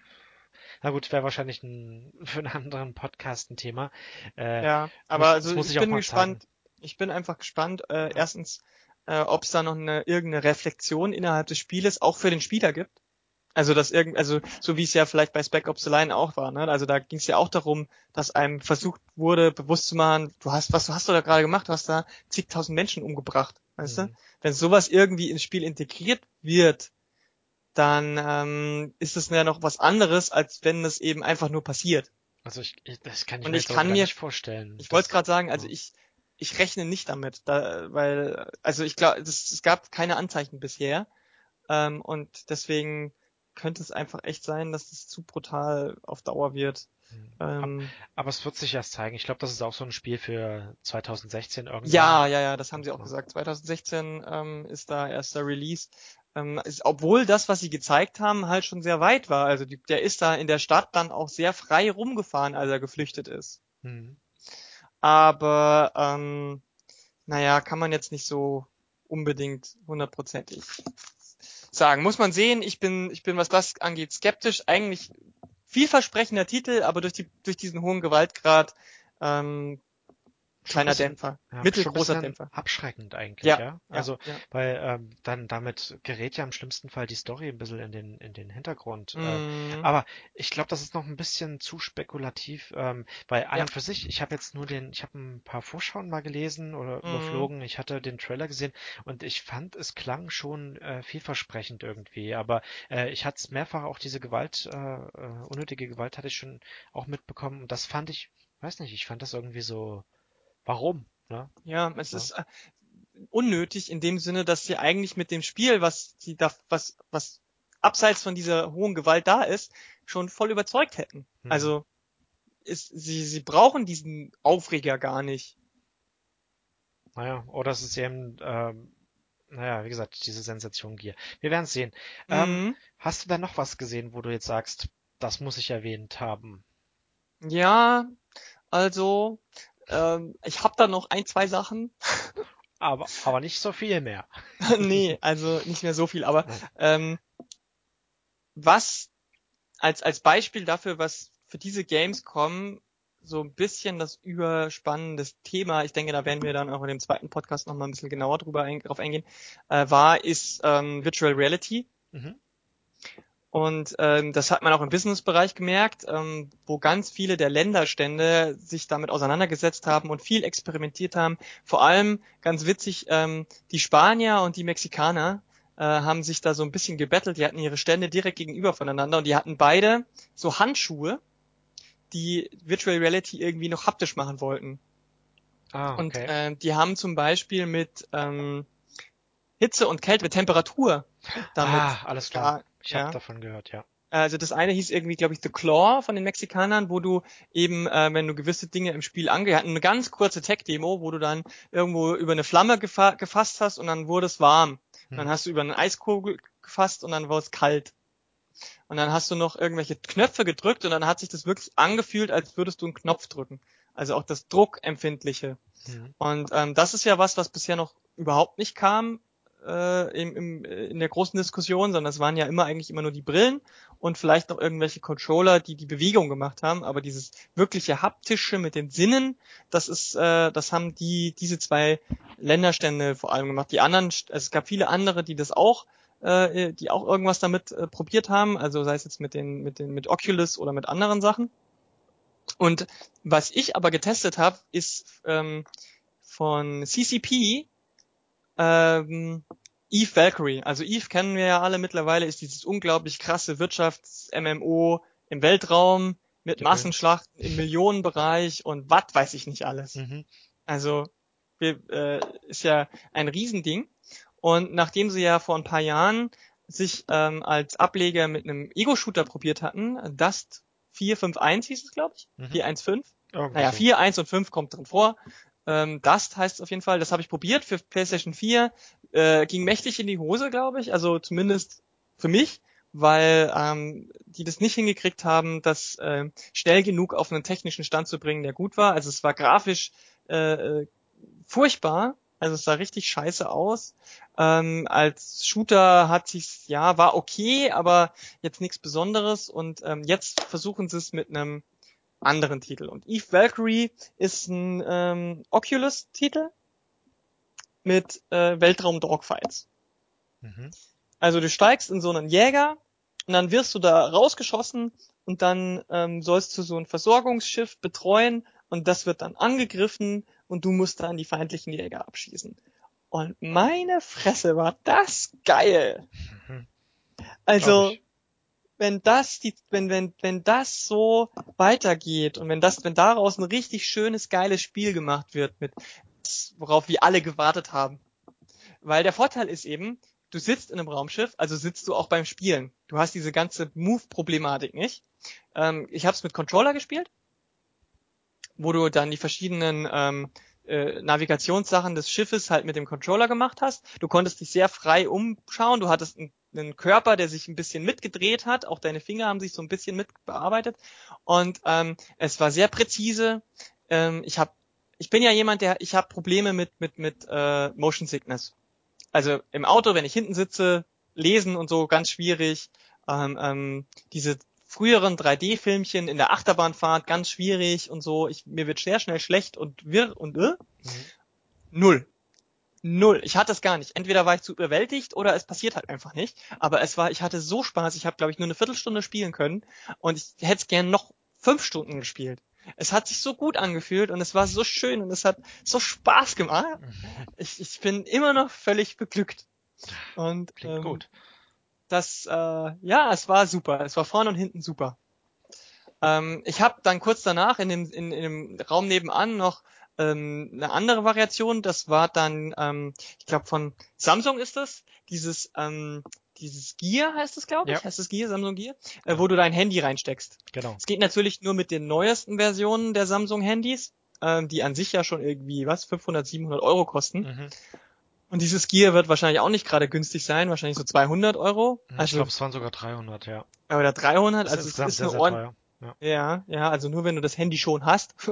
Na gut, wäre wahrscheinlich ein, für einen anderen Podcast ein Thema. Äh, Ja, muss- aber das also muss ich ich bin gespannt. Ich bin einfach gespannt, äh, erstens, äh, ob es da noch eine irgendeine Reflexion innerhalb des Spieles auch für den Spieler gibt. Also dass irgend, also so wie es ja vielleicht bei Spec Ops The Line auch war, ne? Also da ging es ja auch darum, dass einem versucht wurde, bewusst zu machen, du hast, was hast du da gerade gemacht? Du hast da zigtausend Menschen umgebracht, weißt du? Mhm. Wenn sowas irgendwie ins Spiel integriert wird, dann ähm, ist es ja noch was anderes, als wenn es eben einfach nur passiert. Also ich, ich das kann ich Und mir ich kann mir- nicht vorstellen. Ich wollte gerade sagen, also ich ich rechne nicht damit, da, weil also ich glaube, es gab keine Anzeichen bisher ähm, und deswegen könnte es einfach echt sein, dass es zu brutal auf Dauer wird. Mhm. Ähm, Aber es wird sich erst zeigen. Ich glaube, das ist auch so ein Spiel für 2016 irgendwann. ja, ja, ja, das haben sie auch gesagt. 2016 ähm, ist da erster Release. Ähm, ist, obwohl das, was sie gezeigt haben, halt schon sehr weit war. Also die, der ist da in der Stadt dann auch sehr frei rumgefahren, als er geflüchtet ist. Mhm. aber ähm, naja, kann man jetzt nicht so unbedingt hundertprozentig sagen. Muss man sehen, ich bin, ich bin, was das angeht, skeptisch. Eigentlich vielversprechender Titel, aber durch die, durch diesen hohen Gewaltgrad ähm, kleiner bisschen- Dämpfer. Ja, Mittelgroßer Dämpfer. Abschreckend eigentlich, Ja, ja. Also, ja. weil ähm, dann damit gerät ja im schlimmsten Fall die Story ein bisschen in den in den Hintergrund. Äh, Mhm. aber ich glaube, das ist noch ein bisschen zu spekulativ, ähm, weil an und für sich, ich habe jetzt nur den, ich habe ein paar Vorschauen mal gelesen oder Mhm. überflogen, ich hatte den Trailer gesehen und ich fand, es klang schon äh, vielversprechend irgendwie. Aber äh, ich hatte es mehrfach auch diese Gewalt, äh, äh, unnötige Gewalt hatte ich schon auch mitbekommen und das fand ich, weiß nicht, ich fand das irgendwie so, warum? Ne? Ja, es Ja. ist äh, unnötig in dem Sinne, dass sie eigentlich mit dem Spiel, was sie da, was, was abseits von dieser hohen Gewalt da ist, schon voll überzeugt hätten. Hm. Also ist, sie, sie brauchen diesen Aufreger gar nicht. Naja, oder es ist eben, ähm, naja, wie gesagt, diese Sensation Gier. Wir werden es sehen. Ähm, Mhm. hast du da noch was gesehen, wo du jetzt sagst, das muss ich erwähnt haben? Ja, also ähm, ich habe da noch ein, zwei Sachen. Aber, aber nicht so viel mehr. nee, also nicht mehr so viel, aber ähm, was als als Beispiel dafür, was für diese Games kommen, so ein bisschen das überspannendes Thema, ich denke, da werden wir dann auch in dem zweiten Podcast nochmal ein bisschen genauer drüber ein, drauf eingehen, äh, war, ist ähm, Virtual Reality. Mhm. Und ähm, das hat man auch im Businessbereich gemerkt, ähm, wo ganz viele der Länderstände sich damit auseinandergesetzt haben und viel experimentiert haben. Vor allem, ganz witzig, ähm, die Spanier und die Mexikaner äh, haben sich da so ein bisschen gebettelt. Die hatten ihre Stände direkt gegenüber voneinander und die hatten beide so Handschuhe, die Virtual Reality irgendwie noch haptisch machen wollten. Ah, Und okay. äh, die haben zum Beispiel mit ähm, Hitze und Kälte, mit Temperatur damit ah, alles klar. Ich habe ja. davon gehört, ja. Also das eine hieß irgendwie, glaube ich, The Claw von den Mexikanern, wo du eben, äh, wenn du gewisse Dinge im Spiel ange... hatten eine ganz kurze Tech-Demo, wo du dann irgendwo über eine Flamme gefa gefasst hast und dann wurde es warm. Und dann Hm. hast du über eine Eiskugel gefasst und dann war es kalt. Und dann hast du noch irgendwelche Knöpfe gedrückt und dann hat sich das wirklich angefühlt, als würdest du einen Knopf drücken. Also auch das Druckempfindliche. Mhm. Und ähm, das ist ja was, was bisher noch überhaupt nicht kam äh, im, im, äh, in der großen Diskussion, sondern es waren ja immer eigentlich immer nur die Brillen und vielleicht noch irgendwelche Controller, die die Bewegung gemacht haben. Aber dieses wirkliche haptische mit den Sinnen, das ist, äh, das haben die diese zwei Länderstände vor allem gemacht. Die anderen, also es gab viele andere, die das auch äh, die auch irgendwas damit äh, probiert haben, also sei es jetzt mit den mit den mit Oculus oder mit anderen Sachen. Und was ich aber getestet habe, ist ähm, von CCP ähm, Eve Valkyrie. Also Eve kennen wir ja alle mittlerweile, ist dieses unglaublich krasse Wirtschafts-MMO im Weltraum mit Ja. Massenschlachten im Millionenbereich und was weiß ich nicht alles. Mhm. Also wir, äh, ist ja ein Riesending. Und nachdem sie ja vor ein paar Jahren sich ähm, als Ableger mit einem Ego-Shooter probiert hatten, Dust 451 hieß es, glaube ich. Mhm. 415. Irgendwie Naja, so. 4, 1 und 5 kommt drin vor. Ähm, Dust heißt es auf jeden Fall. Das habe ich probiert für PlayStation 4. Äh, ging mächtig in die Hose, glaube ich. Also zumindest für mich, weil ähm, die das nicht hingekriegt haben, das äh, schnell genug auf einen technischen Stand zu bringen, der gut war. Also es war grafisch äh, äh, furchtbar. Also es sah richtig scheiße aus. Ähm, als Shooter hat sich's, ja, war okay, aber jetzt nichts Besonderes. Und ähm, jetzt versuchen sie es mit einem anderen Titel. Und Eve Valkyrie ist ein ähm, Oculus-Titel mit äh, Weltraum-Dogfights. Mhm. Also du steigst in so einen Jäger und dann wirst du da rausgeschossen und dann ähm, sollst du so ein Versorgungsschiff betreuen und das wird dann angegriffen und du musst dann die feindlichen Jäger abschießen. Und meine Fresse war das geil. Mhm. Also ich. Wenn das die, wenn, wenn, wenn das so weitergeht und wenn das, wenn daraus ein richtig schönes, geiles Spiel gemacht wird mit, worauf wir alle gewartet haben. Weil der Vorteil ist eben, du sitzt in einem Raumschiff, also sitzt du auch beim Spielen. Du hast diese ganze Move-Problematik nicht. Ähm, ich habe es mit Controller gespielt, wo du dann die verschiedenen ähm, äh, Navigationssachen des Schiffes halt mit dem Controller gemacht hast. Du konntest dich sehr frei umschauen. Du hattest einen, einen Körper, der sich ein bisschen mitgedreht hat. Auch deine Finger haben sich so ein bisschen mitbearbeitet. Und ähm, es war sehr präzise. Ähm, ich habe, ich bin ja jemand, der, ich habe Probleme mit mit mit äh, Motion Sickness. Also im Auto, wenn ich hinten sitze, lesen und so ganz schwierig. Ähm, ähm, diese früheren 3D-Filmchen in der Achterbahnfahrt ganz schwierig und so. Ich, mir wird sehr schnell schlecht und wirr und äh. Mhm. Null. Null. Ich hatte es gar nicht. Entweder war ich zu überwältigt oder es passiert halt einfach nicht. Aber es war, ich hatte so Spaß. Ich habe, glaube ich, nur eine Viertelstunde spielen können und ich hätte es gern noch fünf Stunden gespielt. Es hat sich so gut angefühlt und es war so schön und es hat so Spaß gemacht. Ich, ich bin immer noch völlig beglückt. Und Klingt ähm, gut. das, äh, ja, es war super. Es war vorne und hinten super. Ähm, ich habe dann kurz danach in dem, in, in dem Raum nebenan noch ähm, eine andere Variation. Das war dann, ähm, ich glaube von Samsung ist das, dieses, ähm, dieses Gear heißt es, glaube ich, Ja. heißt es Gear, Samsung Gear, äh, wo du dein Handy reinsteckst. Genau. Es geht natürlich nur mit den neuesten Versionen der Samsung Handys, ähm, die an sich ja schon irgendwie, was, 500, 700 Euro kosten. Mhm. Und dieses Gear wird wahrscheinlich auch nicht gerade günstig sein, wahrscheinlich so 200 Euro. Ich Also glaube, es waren sogar 300, ja. oder 300, Das also es ist sehr, eine sehr Ja, ja, also nur wenn du das Handy schon hast,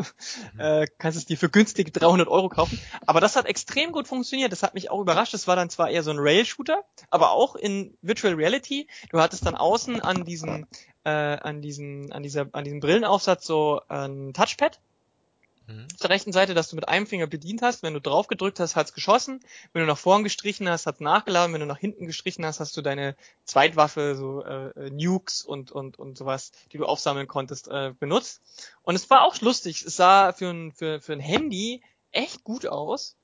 Mhm. äh, kannst du es dir für günstige 300 Euro kaufen. Aber das hat extrem gut funktioniert. Das hat mich auch überrascht. Das war dann zwar eher so ein Rail-Shooter, aber auch in Virtual Reality. Du hattest dann außen an diesem, äh, an diesem, an dieser, an diesem Brillenaufsatz so ein Touchpad Mhm. auf der rechten Seite, dass du mit einem Finger bedient hast. Wenn du drauf gedrückt hast, hat's geschossen. Wenn du nach vorn gestrichen hast, hat's nachgeladen. Wenn du nach hinten gestrichen hast, hast du deine Zweitwaffe, so äh, äh, Nukes und und und sowas, die du aufsammeln konntest, äh, benutzt. Und es war auch lustig. Es sah für ein für für ein Handy echt gut aus.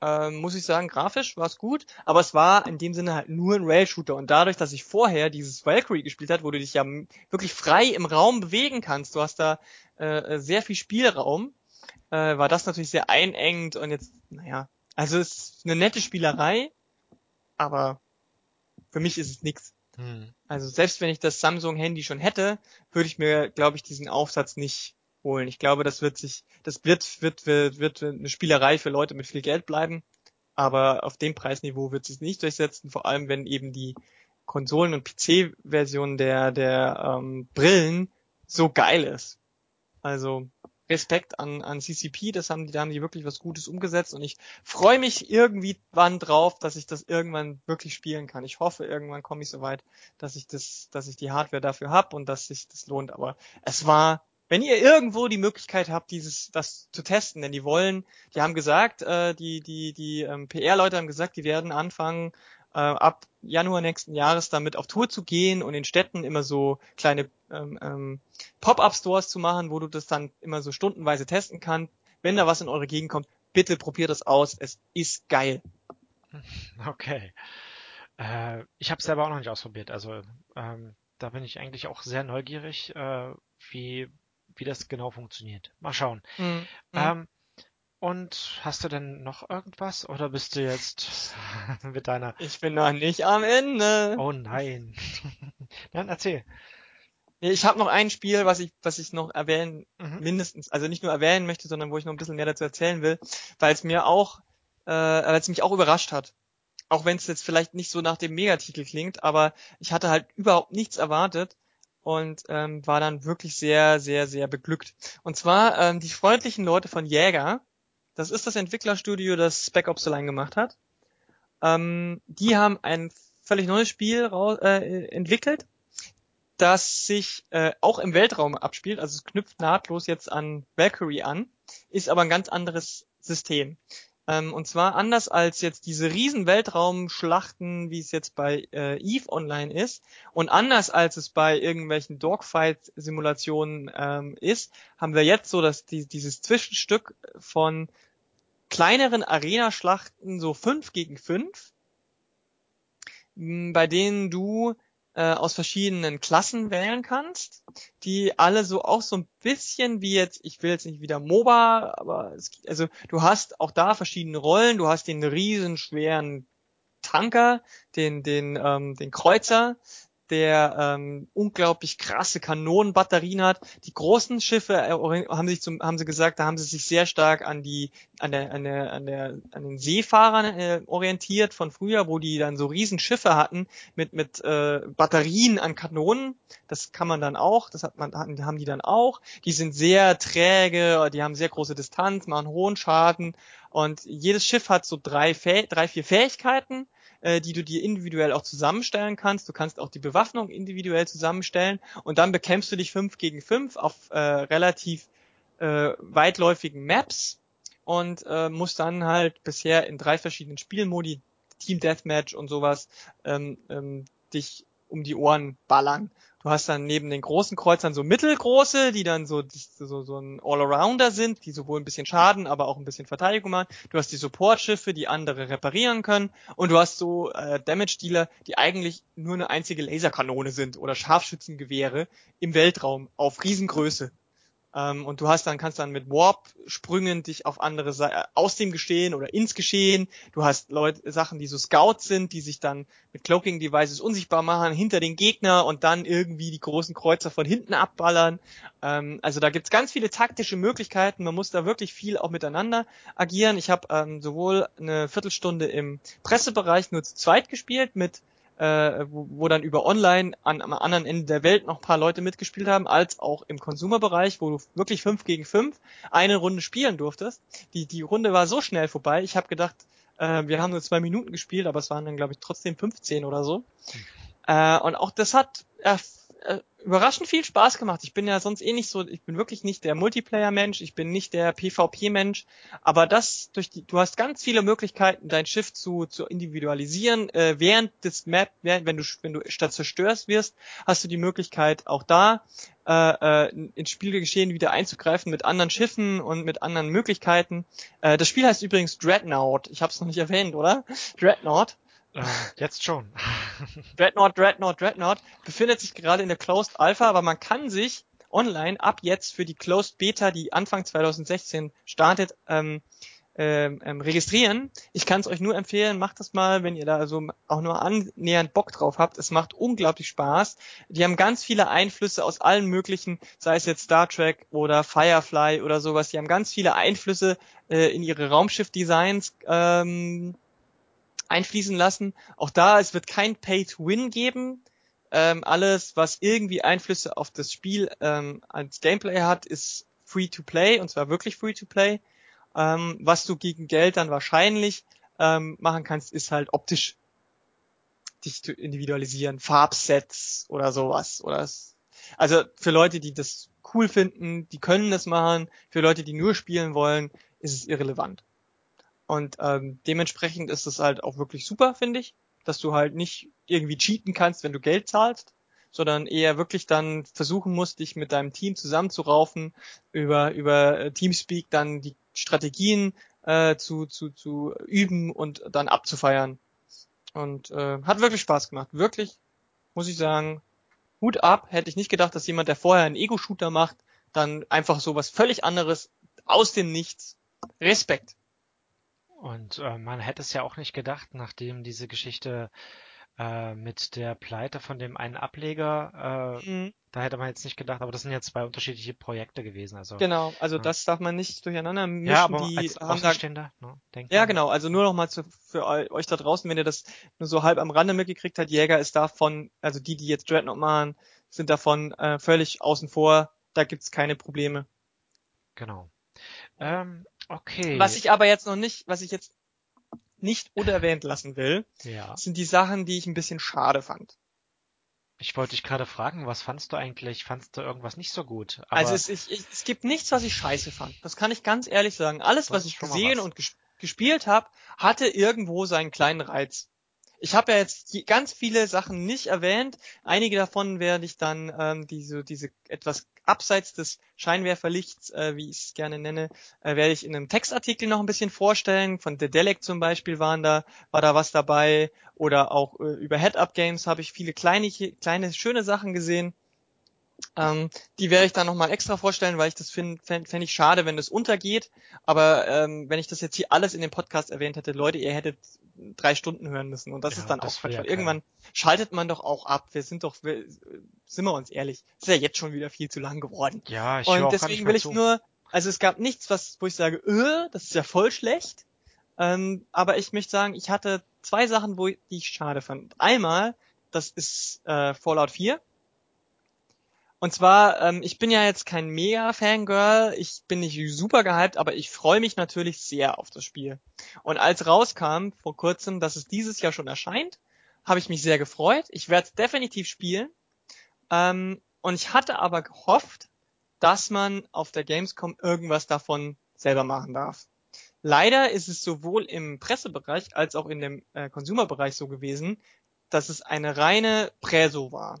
Ähm, muss ich sagen, grafisch war es gut, aber es war in dem Sinne halt nur ein Rail-Shooter. Und dadurch, dass ich vorher dieses Valkyrie gespielt hat, wo du dich ja wirklich frei im Raum bewegen kannst, du hast da äh, äh, sehr viel Spielraum, äh, war das natürlich sehr einengend und jetzt, naja, also es ist eine nette Spielerei, aber für mich ist es nix. Mhm. Also selbst wenn ich das Samsung-Handy schon hätte, würde ich mir, glaube ich, diesen Aufsatz nicht holen. Ich glaube, das wird sich, das wird, wird, wird, wird eine Spielerei für Leute mit viel Geld bleiben. Aber auf dem Preisniveau wird sich nicht durchsetzen, vor allem wenn eben die Konsolen- und PC-Version der, der ähm, Brillen so geil ist. Also Respekt an, an CCP, das haben die, da haben die wirklich was Gutes umgesetzt und ich freue mich irgendwie wann drauf, dass ich das irgendwann wirklich spielen kann. Ich hoffe, irgendwann komme ich so weit, dass ich das, dass ich die Hardware dafür habe und dass sich das lohnt. Aber es war, wenn ihr irgendwo die Möglichkeit habt, dieses, das zu testen, denn die wollen, die haben gesagt, äh, die, die, die ähm, PR-Leute haben gesagt, die werden anfangen, äh, ab Januar nächsten Jahres damit auf Tour zu gehen und in Städten immer so kleine ähm, ähm, Pop-up-Stores zu machen, wo du das dann immer so stundenweise testen kannst. Wenn da was in eure Gegend kommt, bitte probiert das aus. Es ist geil. Okay. Äh, ich habe selber auch noch nicht ausprobiert. Also ähm, da bin ich eigentlich auch sehr neugierig, äh, wie, wie das genau funktioniert. Mal schauen. Mhm. Ähm, und hast du denn noch irgendwas oder bist du jetzt mit deiner Ich bin noch nicht am Ende. Oh nein. Dann erzähl. Ich habe noch ein Spiel, was ich, was ich noch erwähnen, Mhm. mindestens, also nicht nur erwähnen möchte, sondern wo ich noch ein bisschen mehr dazu erzählen will, weil es mir auch, äh, weil es mich auch überrascht hat. Auch wenn es jetzt vielleicht nicht so nach dem Megatitel klingt, aber ich hatte halt überhaupt nichts erwartet und ähm, war dann wirklich sehr, sehr, sehr beglückt. Und zwar ähm, die freundlichen Leute von Jäger. Das ist das Entwicklerstudio, das Spec Ops allein gemacht hat. Ähm, die haben ein völlig neues Spiel rau- äh, entwickelt das sich äh, auch im Weltraum abspielt, also es knüpft nahtlos jetzt an Valkyrie an, ist aber ein ganz anderes System. Ähm, und zwar anders als jetzt diese riesen Weltraumschlachten, wie es jetzt bei äh, EVE Online ist, und anders als es bei irgendwelchen Dogfight-Simulationen ähm, ist, haben wir jetzt so dass die, dieses Zwischenstück von kleineren Arena-Schlachten, so fünf gegen fünf, bei denen du äh, aus verschiedenen Klassen wählen kannst, die alle so auch so ein bisschen wie jetzt, ich will jetzt nicht wieder MOBA, aber es, also du hast auch da verschiedene Rollen, du hast den riesen schweren Tanker, den den ähm, den Kreuzer, der ähm, unglaublich krasse Kanonenbatterien hat. Die großen Schiffe äh, haben sich zum, haben sie gesagt, da haben sie sich sehr stark an die an der an der an der an den Seefahrern äh, orientiert von früher, wo die dann so riesen Schiffe hatten mit mit äh, Batterien an Kanonen. Das kann man dann auch, das hat man hatten, haben die dann auch. Die sind sehr träge, die haben sehr große Distanz, machen hohen Schaden und jedes Schiff hat so drei drei vier Fähigkeiten äh, die du dir individuell auch zusammenstellen kannst. Du kannst auch die Bewaffnung individuell zusammenstellen und dann bekämpfst du dich fünf gegen fünf auf äh, relativ äh, weitläufigen Maps und äh, musst dann halt bisher in drei verschiedenen Spielmodi, Team Deathmatch und sowas, ähm, ähm, dich um die Ohren ballern. Du hast dann neben den großen Kreuzern so mittelgroße, die dann so, so, so ein All-Arounder sind, die sowohl ein bisschen Schaden, aber auch ein bisschen Verteidigung machen. Du hast die Support-Schiffe, die andere reparieren können. Und du hast so äh, Damage-Dealer, die eigentlich nur eine einzige Laserkanone sind oder Scharfschützengewehre im Weltraum auf Riesengröße. Ähm, und du hast dann, kannst dann mit Warp-Sprüngen dich auf andere Seite, aus dem Geschehen oder ins Geschehen. Du hast Leute, Sachen, die so Scouts sind, die sich dann mit Cloaking-Devices unsichtbar machen hinter den Gegner und dann irgendwie die großen Kreuzer von hinten abballern. Ähm, also da gibt's ganz viele taktische Möglichkeiten. Man muss da wirklich viel auch miteinander agieren. Ich habe ähm, sowohl eine Viertelstunde im Pressebereich nur zu zweit gespielt mit äh, wo, wo dann über online an, am anderen Ende der Welt noch ein paar Leute mitgespielt haben, als auch im Consumer-Bereich, wo du wirklich fünf gegen fünf eine Runde spielen durftest. Die, die Runde war so schnell vorbei, ich habe gedacht, äh, wir haben nur zwei Minuten gespielt, aber es waren dann, glaube ich, trotzdem 15 oder so. Äh, und auch das hat äh, überraschend viel Spaß gemacht. Ich bin ja sonst eh nicht so, ich bin wirklich nicht der Multiplayer-Mensch, ich bin nicht der PvP-Mensch, aber das durch die, du hast ganz viele Möglichkeiten, dein Schiff zu, zu individualisieren. Äh, während des Map, während, wenn du wenn du statt zerstörst wirst, hast du die Möglichkeit auch da äh, äh, ins Spielgeschehen wieder einzugreifen mit anderen Schiffen und mit anderen Möglichkeiten. Äh, das Spiel heißt übrigens Dreadnought. Ich habe es noch nicht erwähnt, oder? Dreadnought. Äh, jetzt schon. Dreadnought, Dreadnought, Dreadnought befindet sich gerade in der Closed Alpha, aber man kann sich online ab jetzt für die Closed Beta, die Anfang 2016 startet, ähm, ähm, ähm, registrieren. Ich kann es euch nur empfehlen, macht das mal, wenn ihr da also auch nur annähernd Bock drauf habt. Es macht unglaublich Spaß. Die haben ganz viele Einflüsse aus allen möglichen, sei es jetzt Star Trek oder Firefly oder sowas. Die haben ganz viele Einflüsse äh, in ihre Raumschiff-Designs ähm, einfließen lassen. Auch da, es wird kein Pay-to-Win geben. Ähm, alles, was irgendwie Einflüsse auf das Spiel ähm, als Gameplay hat, ist Free-to-Play und zwar wirklich Free-to-Play. Ähm, was du gegen Geld dann wahrscheinlich ähm, machen kannst, ist halt optisch dich zu individualisieren, Farbsets oder sowas. Oder also für Leute, die das cool finden, die können das machen. Für Leute, die nur spielen wollen, ist es irrelevant. Und ähm, dementsprechend ist es halt auch wirklich super, finde ich, dass du halt nicht irgendwie cheaten kannst, wenn du Geld zahlst, sondern eher wirklich dann versuchen musst, dich mit deinem Team zusammenzuraufen, über, über äh, Teamspeak dann die Strategien äh, zu, zu, zu üben und dann abzufeiern. Und äh, hat wirklich Spaß gemacht. Wirklich, muss ich sagen, Hut ab. Hätte ich nicht gedacht, dass jemand, der vorher einen Ego-Shooter macht, dann einfach so was völlig anderes aus dem Nichts. Respekt. Und äh, man hätte es ja auch nicht gedacht, nachdem diese Geschichte äh, mit der Pleite von dem einen Ableger, äh, mhm. da hätte man jetzt nicht gedacht, aber das sind ja zwei unterschiedliche Projekte gewesen. Also genau, also ja. das darf man nicht durcheinander mischen. Ja, aber die als haben da, ne, ja, genau. Also nur noch mal zu, für euch da draußen, wenn ihr das nur so halb am Rande mitgekriegt habt, Jäger ist davon, also die, die jetzt Dreadnought machen, sind davon äh, völlig außen vor. Da gibt's keine Probleme. Genau. Ähm, okay. Was ich aber jetzt noch nicht, was ich jetzt nicht unerwähnt lassen will, ja. sind die Sachen, die ich ein bisschen schade fand. Ich wollte dich gerade fragen, was fandst du eigentlich? Fandst du irgendwas nicht so gut? Aber also es, ich, ich, es gibt nichts, was ich scheiße fand. Das kann ich ganz ehrlich sagen. Alles, was ich gesehen was. und ges gespielt habe, hatte irgendwo seinen kleinen Reiz. Ich habe ja jetzt ganz viele Sachen nicht erwähnt. Einige davon werde ich dann ähm, diese, diese etwas abseits des Scheinwerferlichts, äh, wie ich es gerne nenne, äh, werde ich in einem Textartikel noch ein bisschen vorstellen. Von The Delec zum Beispiel waren da, war da was dabei. Oder auch äh, über Head-Up-Games habe ich viele kleine, kleine, schöne Sachen gesehen. Ähm, die werde ich dann nochmal extra vorstellen, weil ich das finde fände fänd ich schade, wenn das untergeht. Aber ähm, wenn ich das jetzt hier alles in dem Podcast erwähnt hätte, Leute, ihr hättet drei Stunden hören müssen. Und das ja, ist dann das auch Quatsch, ja irgendwann schaltet man doch auch ab. Wir sind doch, wir, sind wir uns ehrlich, ist ja jetzt schon wieder viel zu lang geworden. Ja, ich Und deswegen will ich zu. nur, also es gab nichts, was, wo ich sage, öh, das ist ja voll schlecht. Ähm, aber ich möchte sagen, ich hatte zwei Sachen, wo ich, die ich schade fand. Einmal, das ist äh, Fallout 4 und zwar, ähm, ich bin ja jetzt kein Mega-Fangirl, ich bin nicht super gehypt, aber ich freue mich natürlich sehr auf das Spiel. Und als rauskam vor kurzem, dass es dieses Jahr schon erscheint, habe ich mich sehr gefreut. Ich werde es definitiv spielen. Ähm, und ich hatte aber gehofft, dass man auf der Gamescom irgendwas davon selber machen darf. Leider ist es sowohl im Pressebereich als auch in dem äh, Consumer-Bereich so gewesen, dass es eine reine Präso war.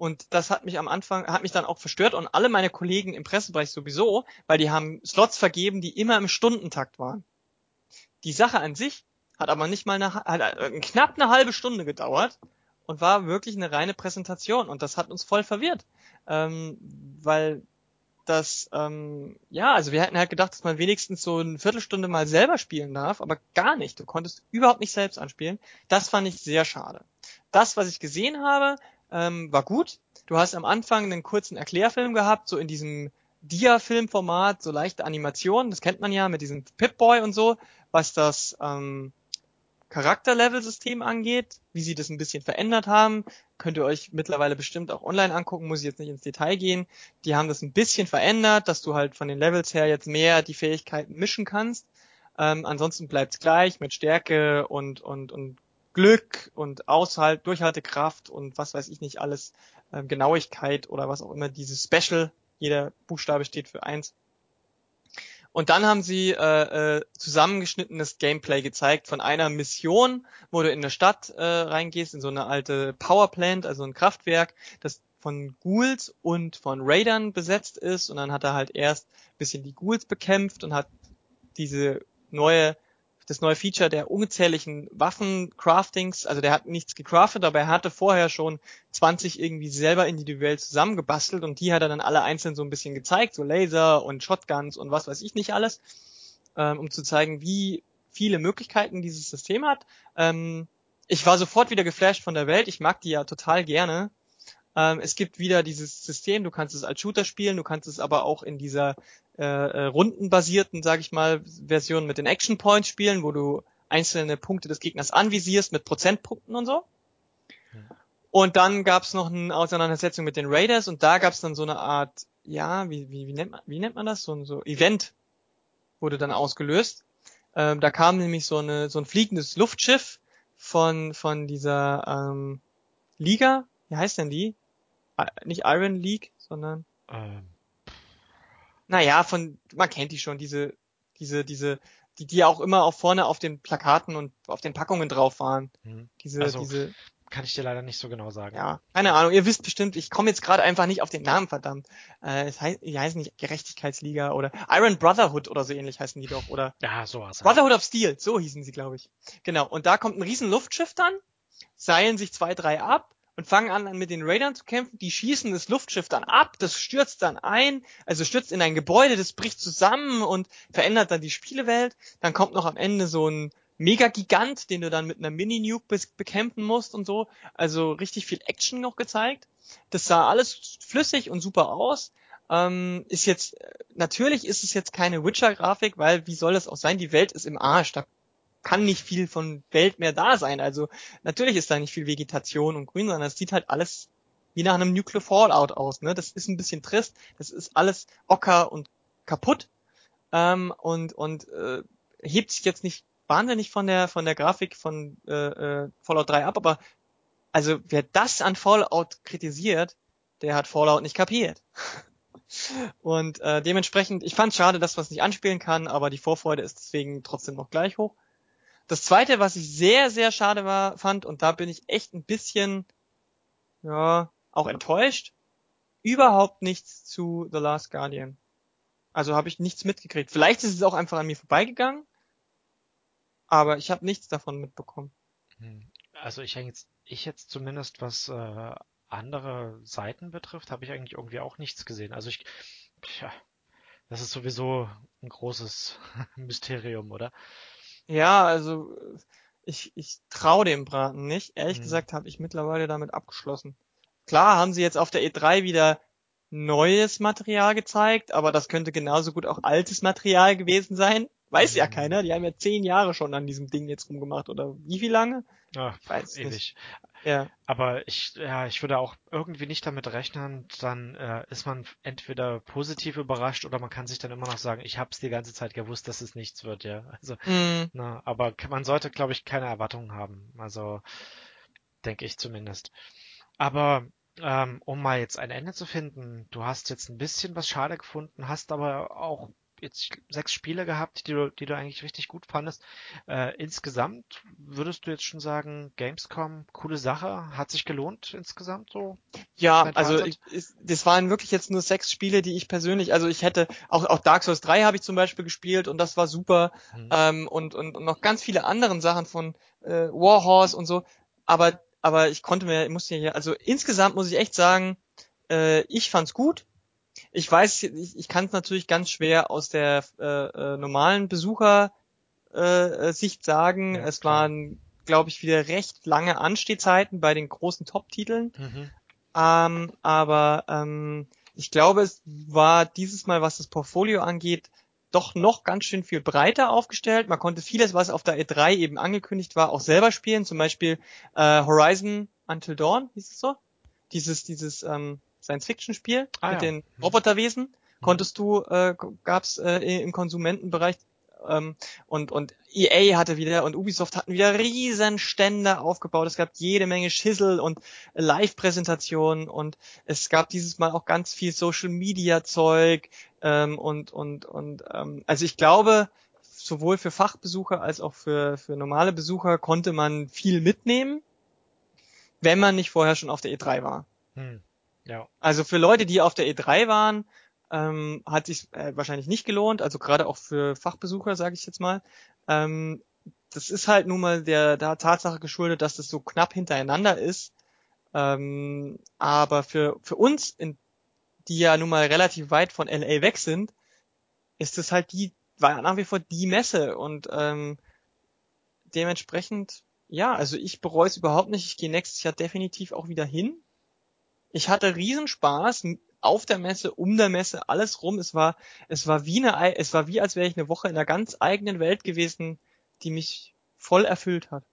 Und das hat mich am Anfang, hat mich dann auch verstört und alle meine Kollegen im Pressebereich sowieso, weil die haben Slots vergeben, die immer im Stundentakt waren. Die Sache an sich hat aber nicht mal eine, hat knapp eine halbe Stunde gedauert und war wirklich eine reine Präsentation und das hat uns voll verwirrt, ähm, weil das, ähm, ja, also wir hätten halt gedacht, dass man wenigstens so eine Viertelstunde mal selber spielen darf, aber gar nicht. Du konntest überhaupt nicht selbst anspielen. Das fand ich sehr schade. Das, was ich gesehen habe, ähm, war gut. Du hast am Anfang einen kurzen Erklärfilm gehabt, so in diesem Dia-Film-Format, so leichte Animationen, das kennt man ja mit diesem Pip-Boy und so, was das ähm, Charakterlevel-System angeht, wie sie das ein bisschen verändert haben, könnt ihr euch mittlerweile bestimmt auch online angucken, muss ich jetzt nicht ins Detail gehen. Die haben das ein bisschen verändert, dass du halt von den Levels her jetzt mehr die Fähigkeiten mischen kannst. Ähm, ansonsten bleibt's gleich mit Stärke und, und, und Glück und Aushalt, Durchhaltekraft und was weiß ich nicht alles, äh, Genauigkeit oder was auch immer, dieses Special, jeder Buchstabe steht für eins. Und dann haben sie äh, äh, zusammengeschnittenes Gameplay gezeigt von einer Mission, wo du in eine Stadt äh, reingehst, in so eine alte Powerplant, also ein Kraftwerk, das von Ghouls und von Raidern besetzt ist. Und dann hat er halt erst bisschen die Ghouls bekämpft und hat diese neue das neue Feature der ungezähligen Waffencraftings. Also der hat nichts gecraftet, aber er hatte vorher schon 20 irgendwie selber individuell zusammengebastelt und die hat er dann alle einzeln so ein bisschen gezeigt, so Laser und Shotguns und was weiß ich nicht alles, ähm, um zu zeigen, wie viele Möglichkeiten dieses System hat. Ähm, ich war sofort wieder geflasht von der Welt. Ich mag die ja total gerne. Ähm, es gibt wieder dieses System, du kannst es als Shooter spielen, du kannst es aber auch in dieser äh, äh, rundenbasierten, sage ich mal, Version mit den Action Points spielen, wo du einzelne Punkte des Gegners anvisierst mit Prozentpunkten und so. Und dann gab's noch eine Auseinandersetzung mit den Raiders und da gab's dann so eine Art, ja, wie, wie, wie, nennt, man, wie nennt man das? So ein so Event wurde dann ausgelöst. Ähm, da kam nämlich so, eine, so ein fliegendes Luftschiff von, von dieser ähm, Liga, wie heißt denn die? Nicht Iron League, sondern ähm. naja, von man kennt die schon, diese, diese, diese, die, die auch immer auch vorne auf den Plakaten und auf den Packungen drauf waren. Hm. Diese, also, diese kann ich dir leider nicht so genau sagen. Ja, keine Ahnung. Ihr wisst bestimmt, ich komme jetzt gerade einfach nicht auf den Namen, verdammt. Äh, es heißt, die heißen nicht Gerechtigkeitsliga oder Iron Brotherhood oder so ähnlich heißen die doch, oder? Ja, so was. Brotherhood of Steel, so hießen sie, glaube ich. Genau. Und da kommt ein riesen Luftschiff dann, seilen sich zwei, drei ab und fangen an, mit den Raidern zu kämpfen. Die schießen das Luftschiff dann ab, das stürzt dann ein, also stürzt in ein Gebäude, das bricht zusammen und verändert dann die Spielewelt. Dann kommt noch am Ende so ein Mega-Gigant, den du dann mit einer Mini-Nuke bekämpfen musst und so. Also richtig viel Action noch gezeigt. Das sah alles flüssig und super aus. Ähm, ist jetzt, natürlich ist es jetzt keine Witcher-Grafik, weil wie soll das auch sein? Die Welt ist im Arsch. Da kann nicht viel von Welt mehr da sein. Also natürlich ist da nicht viel Vegetation und Grün, sondern es sieht halt alles wie nach einem Nuclear Fallout aus. Ne? Das ist ein bisschen trist. Das ist alles ocker und kaputt ähm, und und äh, hebt sich jetzt nicht wahnsinnig von der von der Grafik von äh, äh, Fallout 3 ab, aber also wer das an Fallout kritisiert, der hat Fallout nicht kapiert. Und äh, dementsprechend, ich fand schade, dass man es nicht anspielen kann, aber die Vorfreude ist deswegen trotzdem noch gleich hoch. Das zweite, was ich sehr, sehr schade war, fand, und da bin ich echt ein bisschen, ja, auch enttäuscht, überhaupt nichts zu The Last Guardian. Also habe ich nichts mitgekriegt. Vielleicht ist es auch einfach an mir vorbeigegangen, aber ich habe nichts davon mitbekommen. Hm. Also ich jetzt, ich jetzt zumindest, was äh, andere Seiten betrifft, habe ich eigentlich irgendwie auch nichts gesehen. Also ich, tja, das ist sowieso ein großes Mysterium, oder? Ja, also ich, ich traue dem Braten nicht. Ehrlich hm. gesagt habe ich mittlerweile damit abgeschlossen. Klar haben sie jetzt auf der E3 wieder neues Material gezeigt, aber das könnte genauso gut auch altes Material gewesen sein. Weiß ja hm. keiner. Die haben ja zehn Jahre schon an diesem Ding jetzt rumgemacht oder wie viel lange? Ach, weiß ewig. Nicht. Ja. Aber ich, ja, ich würde auch irgendwie nicht damit rechnen, dann äh, ist man entweder positiv überrascht oder man kann sich dann immer noch sagen, ich habe es die ganze Zeit gewusst, dass es nichts wird, ja. Also, mm. na, aber man sollte, glaube ich, keine Erwartungen haben. Also denke ich zumindest. Aber ähm, um mal jetzt ein Ende zu finden, du hast jetzt ein bisschen was schade gefunden, hast aber auch jetzt sechs Spiele gehabt, die du, die du eigentlich richtig gut fandest. Äh, insgesamt würdest du jetzt schon sagen, Gamescom, coole Sache, hat sich gelohnt insgesamt so? Ja, also ich, das waren wirklich jetzt nur sechs Spiele, die ich persönlich, also ich hätte, auch, auch Dark Souls 3 habe ich zum Beispiel gespielt und das war super mhm. ähm, und, und, und noch ganz viele anderen Sachen von äh, Warhorse und so, aber aber ich konnte mir, ich musste hier, also insgesamt muss ich echt sagen, äh, ich fand's gut ich weiß, ich, ich kann es natürlich ganz schwer aus der äh, äh, normalen Besuchersicht äh, Sicht sagen. Ja, es klar. waren, glaube ich, wieder recht lange Anstehzeiten bei den großen Top-Titeln. Mhm. Ähm, aber ähm, ich glaube, es war dieses Mal, was das Portfolio angeht, doch noch ganz schön viel breiter aufgestellt. Man konnte vieles, was auf der E3 eben angekündigt war, auch selber spielen. Zum Beispiel äh, Horizon Until Dawn, hieß es so? Dieses, dieses ähm, Science-Fiction-Spiel ah, mit ja. den mhm. Roboterwesen. Konntest du, äh, gab's äh, im Konsumentenbereich ähm, und und EA hatte wieder und Ubisoft hatten wieder riesen Stände aufgebaut. Es gab jede Menge Schissel und Live-Präsentationen und es gab dieses Mal auch ganz viel Social-Media-Zeug ähm, und und und ähm, also ich glaube sowohl für Fachbesucher als auch für für normale Besucher konnte man viel mitnehmen, wenn man nicht vorher schon auf der E3 war. Hm. Ja. Also für Leute, die auf der E3 waren, ähm, hat sich äh, wahrscheinlich nicht gelohnt, also gerade auch für Fachbesucher, sage ich jetzt mal. Ähm, das ist halt nun mal der, der Tatsache geschuldet, dass das so knapp hintereinander ist. Ähm, aber für, für uns, in, die ja nun mal relativ weit von LA weg sind, ist es halt die, war nach wie vor die Messe und ähm, dementsprechend, ja, also ich bereue es überhaupt nicht. Ich gehe nächstes Jahr definitiv auch wieder hin. Ich hatte Riesenspaß auf der Messe, um der Messe, alles rum. Es war, es war wie eine, es war wie als wäre ich eine Woche in einer ganz eigenen Welt gewesen, die mich voll erfüllt hat.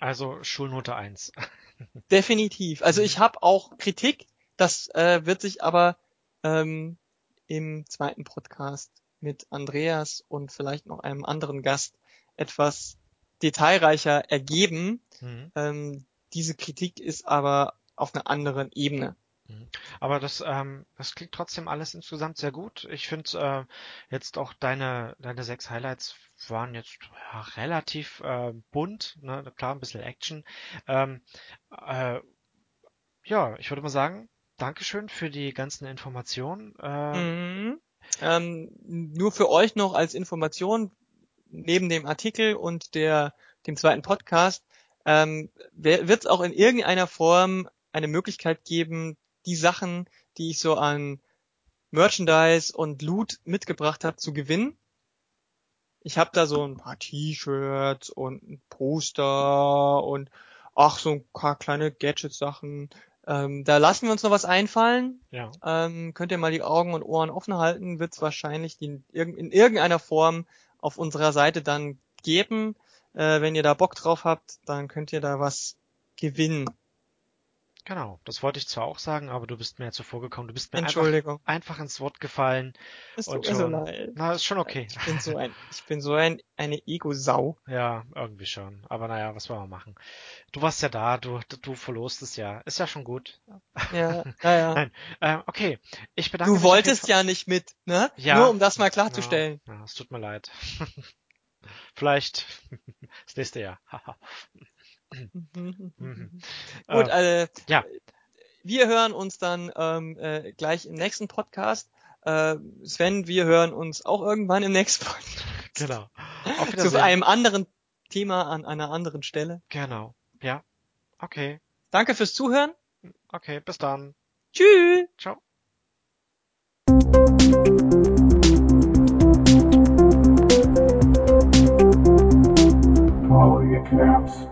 Also Schulnote eins. Definitiv. Also ich habe auch Kritik, das äh, wird sich aber ähm, im zweiten Podcast mit Andreas und vielleicht noch einem anderen Gast etwas detailreicher ergeben. Mhm. Ähm, diese Kritik ist aber auf einer anderen Ebene. Mhm. Aber das, ähm, das klingt trotzdem alles insgesamt sehr gut. Ich finde äh, jetzt auch deine, deine sechs Highlights waren jetzt ja, relativ äh, bunt, ne? klar ein bisschen Action. Ähm, äh, ja, ich würde mal sagen, Dankeschön für die ganzen Informationen. Äh, mhm. ähm, nur für euch noch als Information, neben dem Artikel und der, dem zweiten Podcast, ähm, wird es auch in irgendeiner Form eine Möglichkeit geben, die Sachen, die ich so an Merchandise und Loot mitgebracht habe, zu gewinnen. Ich habe da so ein paar T-Shirts und ein Poster und ach, so ein paar kleine Gadget-Sachen. Ähm, da lassen wir uns noch was einfallen. Ja. Ähm, könnt ihr mal die Augen und Ohren offen halten, wird es wahrscheinlich die, in irgendeiner Form auf unserer Seite dann geben. Äh, wenn ihr da Bock drauf habt, dann könnt ihr da was gewinnen. Genau, das wollte ich zwar auch sagen, aber du bist mir ja zuvor gekommen. Du bist mir einfach, Entschuldigung. einfach ins Wort gefallen. Es Und so schon. leid. Na, ist schon okay. Ich bin so ein, ich bin so ein, eine Ego-Sau. Ja, irgendwie schon. Aber naja, was wollen wir machen? Du warst ja da, du, du verlost es ja. Ist ja schon gut. Ja, naja. Nein, ähm, okay. Ich bedanke Du mich auf wolltest ja nicht mit, ne? Ja. Nur um das mal klarzustellen. Ja, ja, es tut mir leid. Vielleicht das nächste Jahr. Mhm. Mhm. Gut, Äh, äh, ja. wir hören uns dann ähm, äh, gleich im nächsten Podcast. Äh, Sven, wir hören uns auch irgendwann im nächsten Podcast. genau. Auf Zu einem anderen Thema an einer anderen Stelle. Genau. Ja. Okay. Danke fürs Zuhören. Okay, bis dann. Tschüss. Ciao. Follow your caps.